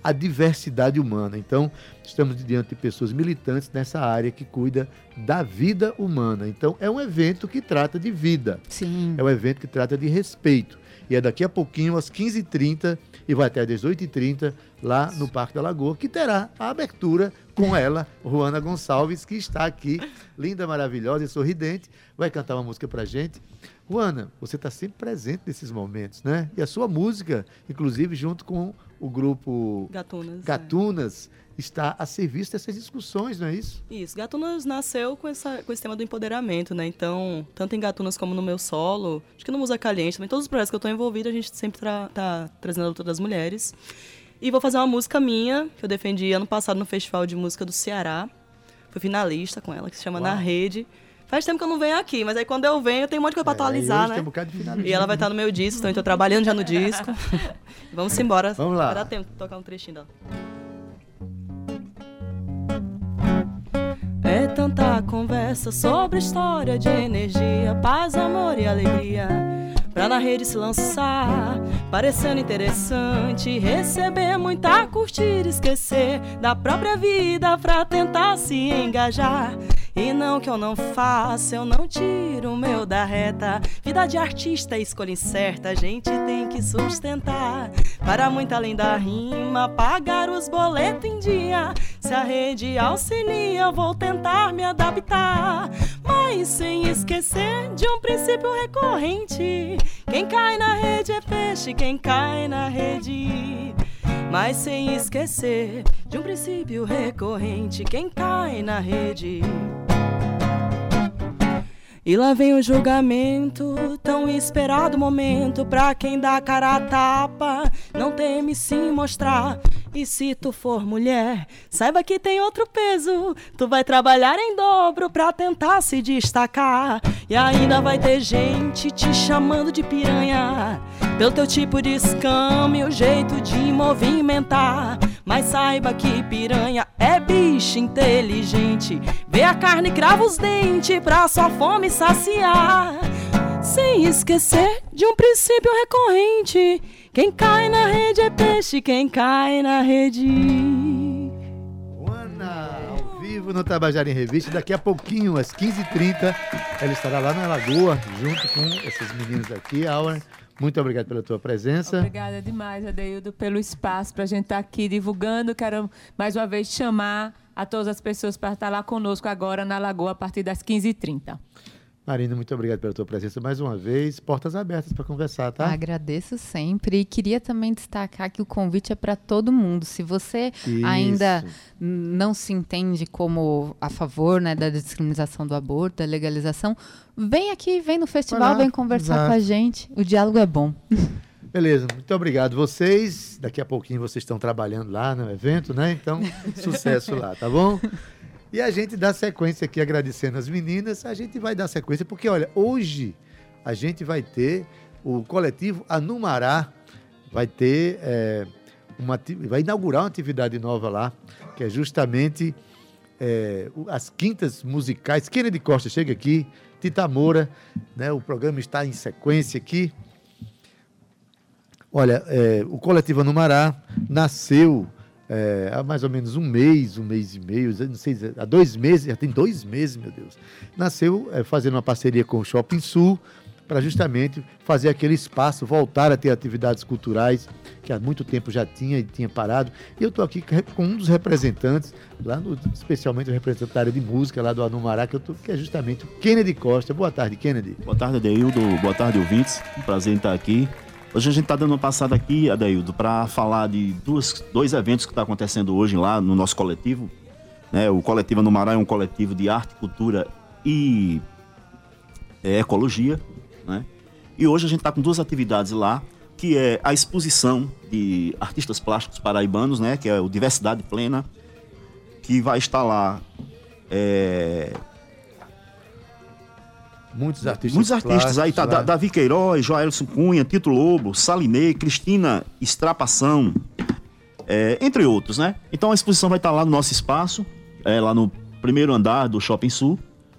a diversidade humana. Então, estamos diante de pessoas militantes nessa área que cuida da vida humana. Então, é um evento que trata de vida. Sim. É um evento que trata de respeito. E é daqui a pouquinho, às 15h30, e vai até às 18h30, lá no Parque da Lagoa, que terá a abertura com ela, Juana Gonçalves, que está aqui, linda, maravilhosa e sorridente, vai cantar uma música pra gente. Juana, você está sempre presente nesses momentos, né? E a sua música, inclusive junto com o grupo Gatunas, é. Gatunas é. Está a serviço dessas discussões, não é isso? Isso. Gatunas nasceu com, essa, com esse tema do empoderamento, né? Então, tanto em Gatunas como no meu solo, acho que no Musa Caliente também, todos os projetos que eu estou envolvida, a gente sempre está tá trazendo a luta das mulheres. E vou fazer uma música minha, que eu defendi ano passado no Festival de Música do Ceará. Fui finalista com ela, que se chama Uau. Na Rede. Faz tempo que eu não venho aqui, mas aí quando eu venho, tem um monte de coisa pra é, atualizar, né? Um e ela vai estar no meu disco, então eu tô trabalhando já no disco. Vamos embora. Vamos lá. Vai dar tempo de tocar um trechinho dela. É tanta conversa sobre história de energia, paz, amor e alegria. Pra na rede se lançar, parecendo interessante. Receber muita curtida, esquecer da própria vida pra tentar se engajar. E não que eu não faça, eu não tiro o meu da reta. Vida de artista, escolha incerta, a gente tem que sustentar. Para muito além da rima, pagar os boletos em dia. Se a rede auxilia, vou tentar me adaptar. Mas sem esquecer de um princípio recorrente: quem cai na rede é peixe, quem cai na rede mas sem esquecer de um princípio recorrente: quem cai na rede. E lá vem o julgamento, tão esperado momento pra quem dá cara a tapa, não teme se mostrar. E se tu for mulher, saiba que tem outro peso. Tu vai trabalhar em dobro pra tentar se destacar. E ainda vai ter gente te chamando de piranha. Pelo teu tipo de escama e o jeito de movimentar. Mas saiba que piranha é bicho inteligente. Vê a carne crava os dentes pra sua fome saciar. Sem esquecer de um princípio recorrente: quem cai na rede é peixe, quem cai na rede. Ana, ao vivo no Tabajara em Revista. Daqui a pouquinho, às 15h30, ela estará lá na Lagoa, junto com esses meninos aqui, Aura. Muito obrigado pela tua presença. Obrigada demais, Adeildo, pelo espaço para a gente estar tá aqui divulgando. Quero mais uma vez chamar a todas as pessoas para estar lá conosco agora na Lagoa a partir das 15h30. Marina, muito obrigado pela tua presença mais uma vez. Portas abertas para conversar, tá? Agradeço sempre. E queria também destacar que o convite é para todo mundo. Se você Isso. ainda não se entende como a favor né, da discriminação do aborto, da legalização, vem aqui, vem no festival, vem conversar Exato. com a gente. O diálogo é bom. Beleza, muito obrigado vocês. Daqui a pouquinho vocês estão trabalhando lá no evento, né? Então, sucesso lá, tá bom? E a gente dá sequência aqui agradecendo as meninas. A gente vai dar sequência, porque olha, hoje a gente vai ter o coletivo Anumará, vai ter é, uma, vai inaugurar uma atividade nova lá, que é justamente é, as quintas musicais. Kennedy Costa chega aqui, Tita Moura, né? O programa está em sequência aqui. Olha, é, o coletivo Anumará nasceu é, há mais ou menos um mês, um mês e meio, não sei, há dois meses, já tem dois meses, meu Deus. Nasceu é, fazendo uma parceria com o Shopping Sul para justamente fazer aquele espaço, voltar a ter atividades culturais que há muito tempo já tinha e tinha parado. E eu estou aqui com um dos representantes, lá no, especialmente o representante da área de música lá do Anumará, que, eu tô, que é justamente o Kennedy Costa. Boa tarde, Kennedy. Boa tarde, Adeildo. Boa tarde, ouvintes. Prazer em estar aqui. Hoje a gente está dando uma passada aqui, Adaildo, para falar de duas, dois eventos que estão tá acontecendo hoje lá no nosso coletivo. Né? O Coletivo no é um coletivo de arte, cultura e é, ecologia. Né? E hoje a gente está com duas atividades lá, que é a exposição de artistas plásticos paraibanos, né? que é o Diversidade Plena, que vai estar lá é, Muitos artistas. Muitos artistas. Aí tá né? Davi Queiroz, Joelson Cunha, Tito Lobo, Salinei, Cristina Estrapação, é, entre outros, né? Então a exposição vai estar tá lá no nosso espaço, é, lá no primeiro andar do Shopping Sul.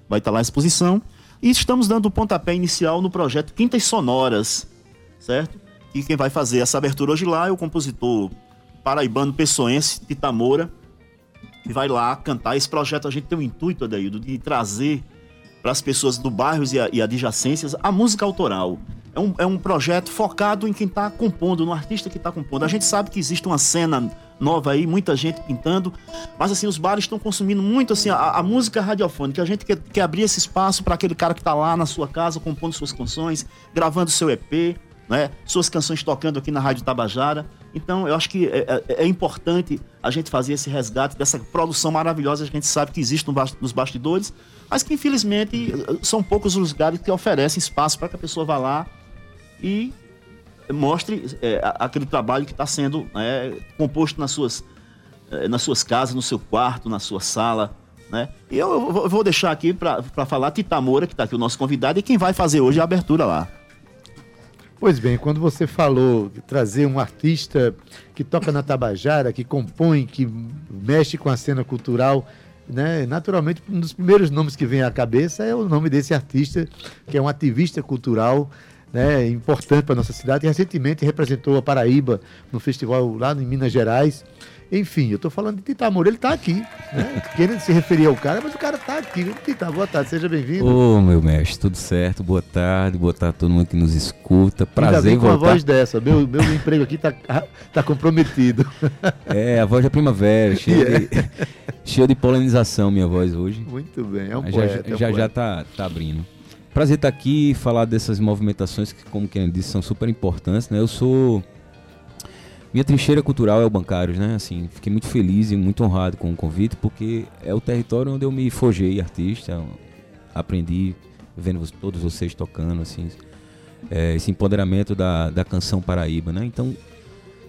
Vai estar tá lá a exposição. E estamos dando o pontapé inicial no projeto Quintas Sonoras, certo? E quem vai fazer essa abertura hoje lá é o compositor paraibano pessoense, Titamora, que vai lá cantar. Esse projeto a gente tem o intuito, Adaildo, de trazer para as pessoas do bairros e, e adjacências a música autoral. É um, é um projeto focado em quem está compondo, no artista que está compondo. A gente sabe que existe uma cena nova aí, muita gente pintando, mas assim, os bares estão consumindo muito assim a, a música radiofônica. A gente quer, quer abrir esse espaço para aquele cara que está lá na sua casa compondo suas canções, gravando seu EP, né? Suas canções tocando aqui na Rádio Tabajara. Então, eu acho que é, é, é, importante a gente fazer esse resgate dessa produção maravilhosa que a gente sabe que existe nos bastidores, mas que infelizmente são poucos os lugares que oferecem espaço para que a pessoa vá lá e mostre é, aquele trabalho que está sendo é, composto nas suas, é, nas suas casas, no seu quarto, na sua sala. Né? E eu, vou deixar aqui para falar Tita Moura, que está aqui o nosso convidado, e quem vai fazer hoje a abertura lá. Pois bem, quando você falou de trazer um artista que toca na Tabajara, que compõe, que mexe com a cena cultural, né? Naturalmente, um dos primeiros nomes que vem à cabeça é o nome desse artista, que é um ativista cultural, né, importante para nossa cidade. Recentemente representou a Paraíba no festival lá em Minas Gerais. Enfim, eu estou falando de Tita Moura, ele está aqui, né? Querendo se referir ao cara, mas o cara está aqui. Tita, boa tarde, seja bem-vindo. Ô, meu mestre, tudo certo? Boa tarde, boa tarde a todo mundo que nos escuta. Prazer em voltar. com a voz dessa, meu, meu emprego aqui está tá comprometido. É, a voz da primavera, cheia, yeah. de, cheia de polinização minha voz hoje. Muito bem, é um já, poeta. Já, é um já, tá, tá abrindo. Prazer estar aqui e falar dessas movimentações que, como quem disse, são super importantes, né? Eu sou minha trincheira cultural é o Bancários, né? Assim, fiquei muito feliz e muito honrado com o convite, porque é o território onde eu me forjei artista, aprendi vendo todos vocês tocando, assim, é, esse empoderamento da, da canção paraíba, né? Então,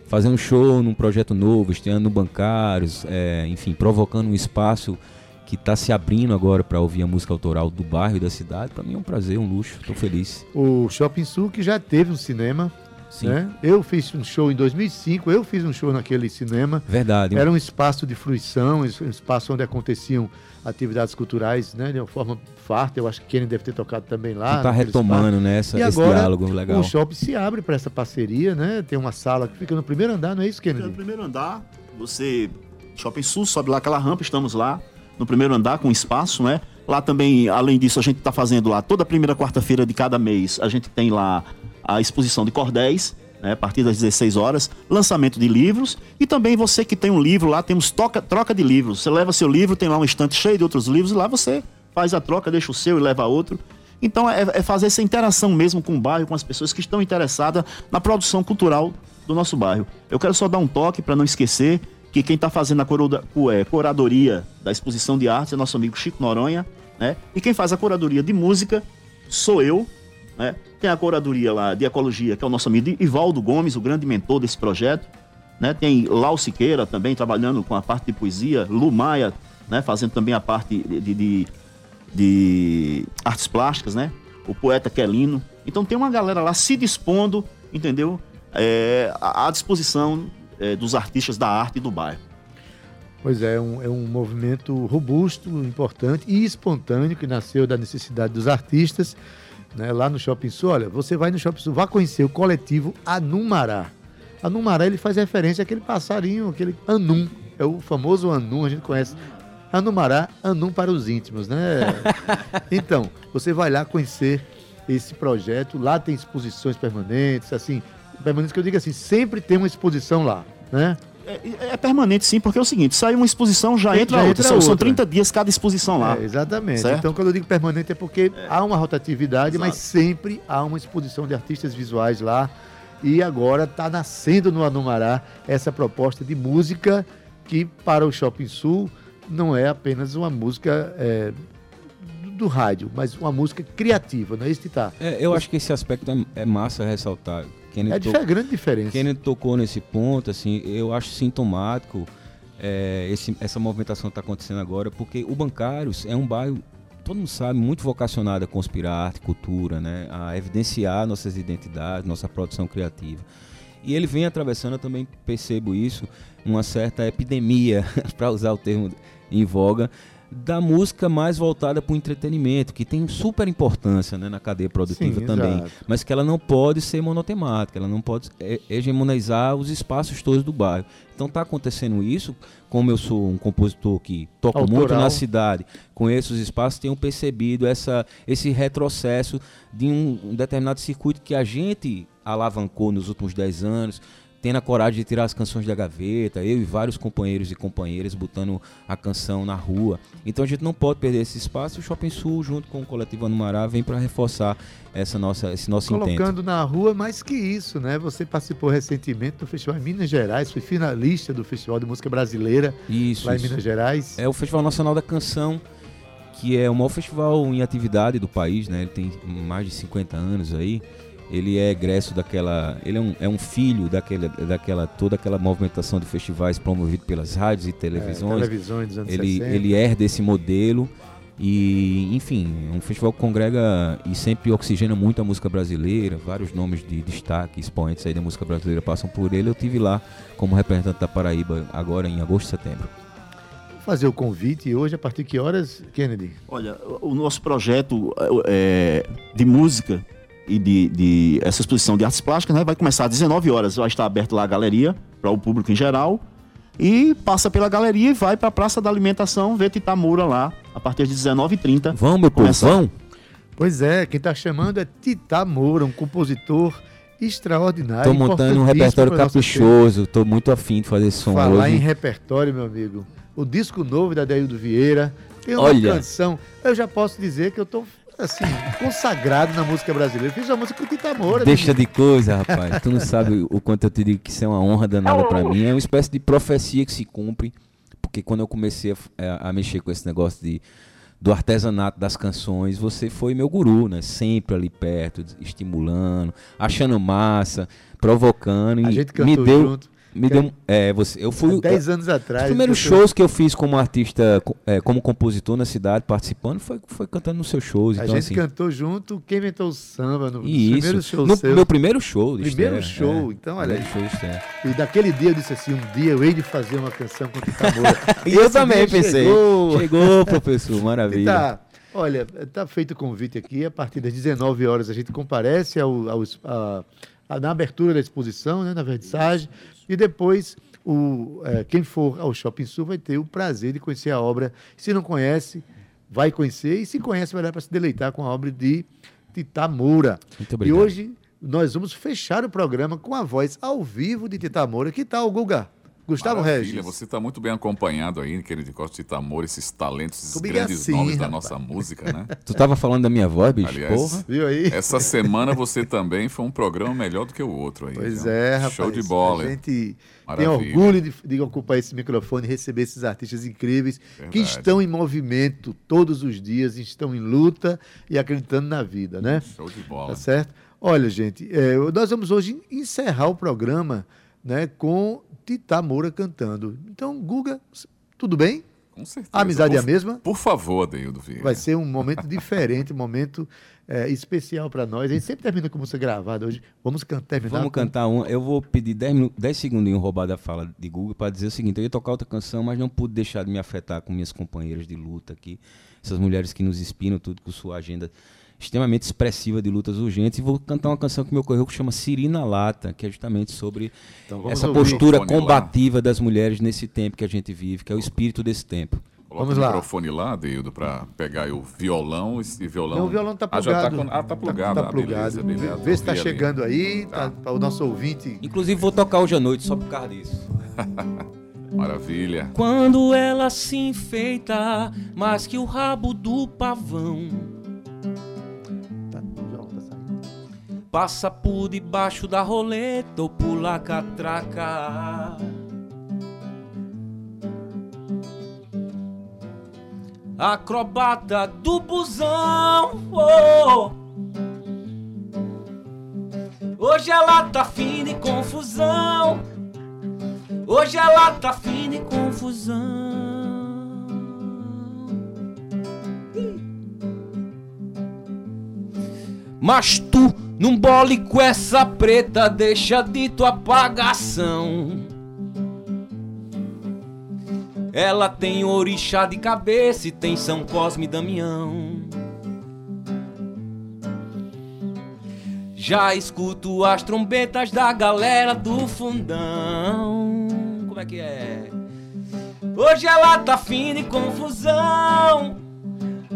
fazer um show num projeto novo, estreando no Bancários, é, enfim, provocando um espaço que está se abrindo agora para ouvir a música autoral do bairro e da cidade, para mim é um prazer, um luxo, estou feliz. O Shopping Sul que já teve um cinema Sim. Né? Eu fiz um show em 2005, eu fiz um show naquele cinema. Verdade. Era um espaço de fruição, um espaço onde aconteciam atividades culturais, né, de uma forma farta. Eu acho que Kenny deve ter tocado também lá. Está retomando, né, essa, e esse agora, diálogo legal. O shopping se abre para essa parceria, né? Tem uma sala que fica no primeiro andar, não é isso, Kenny? Fica no primeiro andar. Você, Shopping Sul, sobe lá aquela rampa, estamos lá no primeiro andar com espaço, né? Lá também, além disso, a gente está fazendo lá toda primeira quarta-feira de cada mês, a gente tem lá a exposição de cordéis, né, a partir das 16 horas, lançamento de livros e também você que tem um livro lá, temos toca, troca de livros. Você leva seu livro, tem lá um estante cheio de outros livros e lá você faz a troca, deixa o seu e leva outro. Então é, é fazer essa interação mesmo com o bairro, com as pessoas que estão interessadas na produção cultural do nosso bairro. Eu quero só dar um toque para não esquecer que quem está fazendo a é, curadoria da exposição de arte é nosso amigo Chico Noronha, né? E quem faz a curadoria de música sou eu, né? Tem a curadoria lá de ecologia, que é o nosso amigo Ivaldo Gomes, o grande mentor desse projeto. Né? Tem Lau Siqueira também trabalhando com a parte de poesia, Lu Maia, né? fazendo também a parte de, de, de, artes plásticas, né? O poeta Quelino. Então tem uma galera lá se dispondo, entendeu? É, à disposição é, dos artistas da arte do bairro. Pois é, é, um, é um movimento robusto, importante e espontâneo que nasceu da necessidade dos artistas né, lá no Shopping Sul, olha, você vai no Shopping Sul, vá conhecer o coletivo Anumará. Anumará, ele faz referência àquele passarinho, aquele anum, é o famoso anum, a gente conhece. Anumará, anum para os íntimos, né? então, você vai lá conhecer esse projeto, lá tem exposições permanentes, assim, permanentes que eu digo assim, sempre tem uma exposição lá, né? É, é, permanente sim, porque é o seguinte, sai uma exposição, já entra, já outra. Entra são, outra. são 30 dias cada exposição lá. É, exatamente. Certo? Então, quando eu digo permanente é porque é. há uma rotatividade, Exato. mas sempre há uma exposição de artistas visuais lá. E agora está nascendo no Anumará essa proposta de música que, para o Shopping Sul, não é apenas uma música é, do rádio, mas uma música criativa, não é isso que está? É, eu acho que esse aspecto é, é massa ressaltar é to... grande diferença. Kennedy tocou nesse ponto, assim, eu acho sintomático é, esse, essa movimentação que está acontecendo agora, porque o Bancários é um bairro, todo mundo sabe, muito vocacionado a conspirar arte, cultura, né, a evidenciar nossas identidades, nossa produção criativa. E ele vem atravessando, eu também percebo isso, uma certa epidemia, para usar o termo em voga, da música mais voltada para o entretenimento, que tem super importância né, na cadeia produtiva Sim, também, exato. mas que ela não pode ser monotemática, ela não pode hegemonizar os espaços todos do bairro. Então está acontecendo isso, como eu sou um compositor que toco Autoral. muito na cidade, conheço os espaços, tenho percebido essa, esse retrocesso de um, um determinado circuito que a gente alavancou nos últimos 10 anos, tendo a coragem de tirar as canções da gaveta, eu e vários companheiros e companheiras botando a canção na rua. Então a gente não pode perder esse espaço. O Shopping Sul, junto com o Coletivo Anumará, vem para reforçar essa nossa, esse nosso Colocando intento. Colocando na rua mais que isso, né? Você participou recentemente do Festival em Minas Gerais, foi finalista do Festival de Música Brasileira isso, lá isso. em Minas Gerais. É o Festival Nacional da Canção, que é o maior festival em atividade do país, né? Ele tem mais de 50 anos aí. Ele é egresso daquela. Ele é um, é um filho daquela, daquela. toda aquela movimentação de festivais promovido pelas rádios e televisões. É, televisões dos anos ele, 60. ele herda esse modelo. E, enfim, é um festival que congrega e sempre oxigena muito a música brasileira. Vários nomes de destaque, expoentes aí da música brasileira passam por ele. Eu tive lá como representante da Paraíba agora em agosto e setembro. Vou fazer o convite e hoje, a partir de que horas, Kennedy? Olha, o nosso projeto é, de música e de, de, essa exposição de artes plásticas né, vai começar às 19 horas. Vai estar aberto lá a galeria para o público em geral. E passa pela galeria e vai para a Praça da Alimentação ver Titamura lá a partir de 19h30. Vão, meu povo, vão? Pois é, quem está chamando é Tita Moura, um compositor extraordinário. Tô montando um repertório caprichoso, tô muito afim de fazer som Falar hoje. em repertório, meu amigo. O disco novo da Deildo Vieira tem uma Olha. canção. Eu já posso dizer que eu tô assim, consagrado na música brasileira. Fiz uma música com o Tita Moura. Deixa de coisa, rapaz. tu não sabe o quanto eu te digo que isso é uma honra danada para mim. É uma espécie de profecia que se cumpre. Porque quando eu comecei a, a, mexer com esse negócio de, do artesanato das canções, você foi meu guru, né? Sempre ali perto, estimulando, achando massa, provocando. A gente cantou me deu, junto. Me deu, é, você, eu fui. 10 anos atrás. Os primeiros shows que eu fiz como artista, é, como compositor na cidade, participando, foi, foi cantando nos seus shows. A então, gente assim, cantou junto, quem inventou o samba no isso, primeiro show no seu. meu primeiro show. Primeiro Esther, show, é, então olha. Show. E daquele dia eu disse assim, um dia eu hei de fazer uma canção com Tita Moura. e eu também pensei. Chegou, chegou professor, maravilha. Tá, olha, tá feito o convite aqui, a partir das 19 horas a gente comparece ao, ao a, na abertura da exposição, né, na vernissage, e depois o, é, quem for ao Shopping Sul vai ter o prazer de conhecer a obra. Se não conhece, vai conhecer, e se conhece, vai dar para se deleitar com a obra de Tita Moura. Muito obrigado. E hoje nós vamos fechar o programa com a voz ao vivo de Tita Moura. Que tal, Guga? Gustavo Maravilha, Regis. você está muito bem acompanhado aí, querido Costa de Tamor, esses talentos, esses Comigo grandes assim, nomes da rapaz. nossa música, né? Tu tava falando da minha voz, bicho? Aliás, Porra. Viu aí? Essa semana você também foi um programa melhor do que o outro aí. Pois viu? é, rapaz. Show de bola. A gente tem Maravilha. orgulho de, de ocupar esse microfone e receber esses artistas incríveis que Verdade. estão em movimento todos os dias, estão em luta e acreditando na vida, né? Show de bola. Tá certo? Olha, gente, é, nós vamos hoje encerrar o programa né, com Tita Moura cantando. Então, Guga, tudo bem? Com certeza. A amizade é a Por- mesma? Por favor, Deildo Vieira. Vai ser um momento diferente, um momento é, especial para nós. A gente sempre termina com música gravada hoje. Vamos can terminar Vamos com- cantar um. Eu vou pedir 10, minu- 10 segundinhos roubar da fala de Google para dizer o seguinte: eu ia tocar outra canção, mas não pude deixar de me afetar com minhas companheiras de luta aqui. Essas mulheres que nos inspiram, tudo com sua agenda extremamente expressiva de lutas urgentes. E vou cantar uma canção que me ocorreu que chama Sirina Lata, que é justamente sobre Então essa postura Microfone lá. combativa das mulheres nesse tempo que a gente vive, que é o espírito desse tempo. Coloca Vamos o lá. microfone lá, Deildo, para pegar o violão. Esse violão. Não, o violão tá Ah, já plugado. tá, com- ah, tá plugado. Tá Ah, plugado. beleza, beleza. Vê se tá ali. chegando aí, tá, para o nosso ouvinte. Inclusive, vou tocar hoje à noite só por causa disso. Maravilha. Quando ela se enfeita mais que o rabo do pavão, passa por debaixo da roleta ou pula a catraca. Acrobata do busão. oh. Hoje ela tá fina e confusão. Hoje ela tá fina e confusão. Mas tu não bole com essa preta, deixa de tua apagação. Ela tem orixá de cabeça e tem São Cosme e Damião. Já escuto as trombetas da galera do fundão. Como é que é? Hoje ela tá fina e confusão.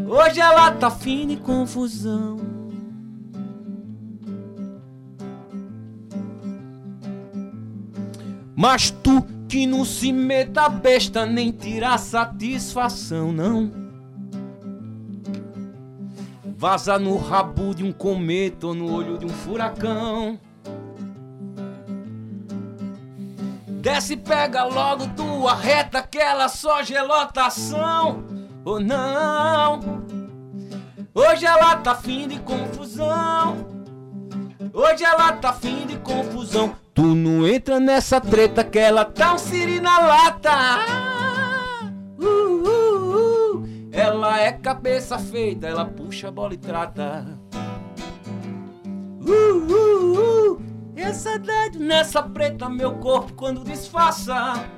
Hoje ela tá fina e confusão. Mas tu que não se meta besta nem tira satisfação, não. Vaza no rabo de um cometa ou no olho de um furacão. Desce e pega logo tua reta, aquela só gelotação. Ou não? Hoje ela tá fim de confusão. Hoje ela tá fim de confusão. Tu não entra nessa treta que ela tá um siri na lata. Uh, uh, uh. Ela é cabeça feita, ela puxa a bola e trata. Uh, uh, uh. Essa idade nessa preta, meu corpo quando disfarça.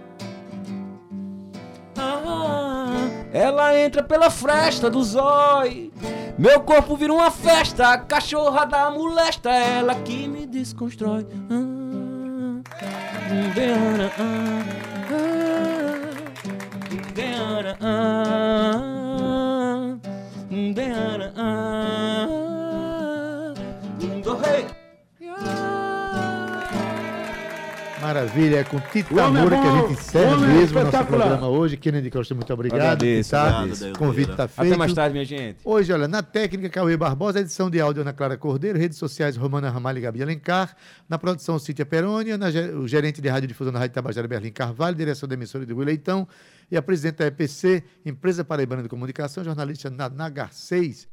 Ah, ela entra pela fresta do zói. Meu corpo vira uma festa, a cachorra da molesta, ela que me desconstrói. Ah, Uh-uh. Maravilha, é com Tita Moura que a gente encerra mesmo o nosso programa hoje. Kennedy Costa, muito obrigado. Agradeço, Tita. agradeço. Convite está feito. Até mais tarde, minha gente. Hoje, olha, na técnica, Cauê Barbosa, edição de áudio Ana Clara Cordeiro, redes sociais Romana Ramalho e Gabi Alencar, na produção Cíntia Perônia, na, o gerente de rádio difusão da Rádio Tabajara Berlim Carvalho, direção da emissora de Leitão e a presidente da EPC, Empresa Paraibana de Comunicação, jornalista Nagar 6.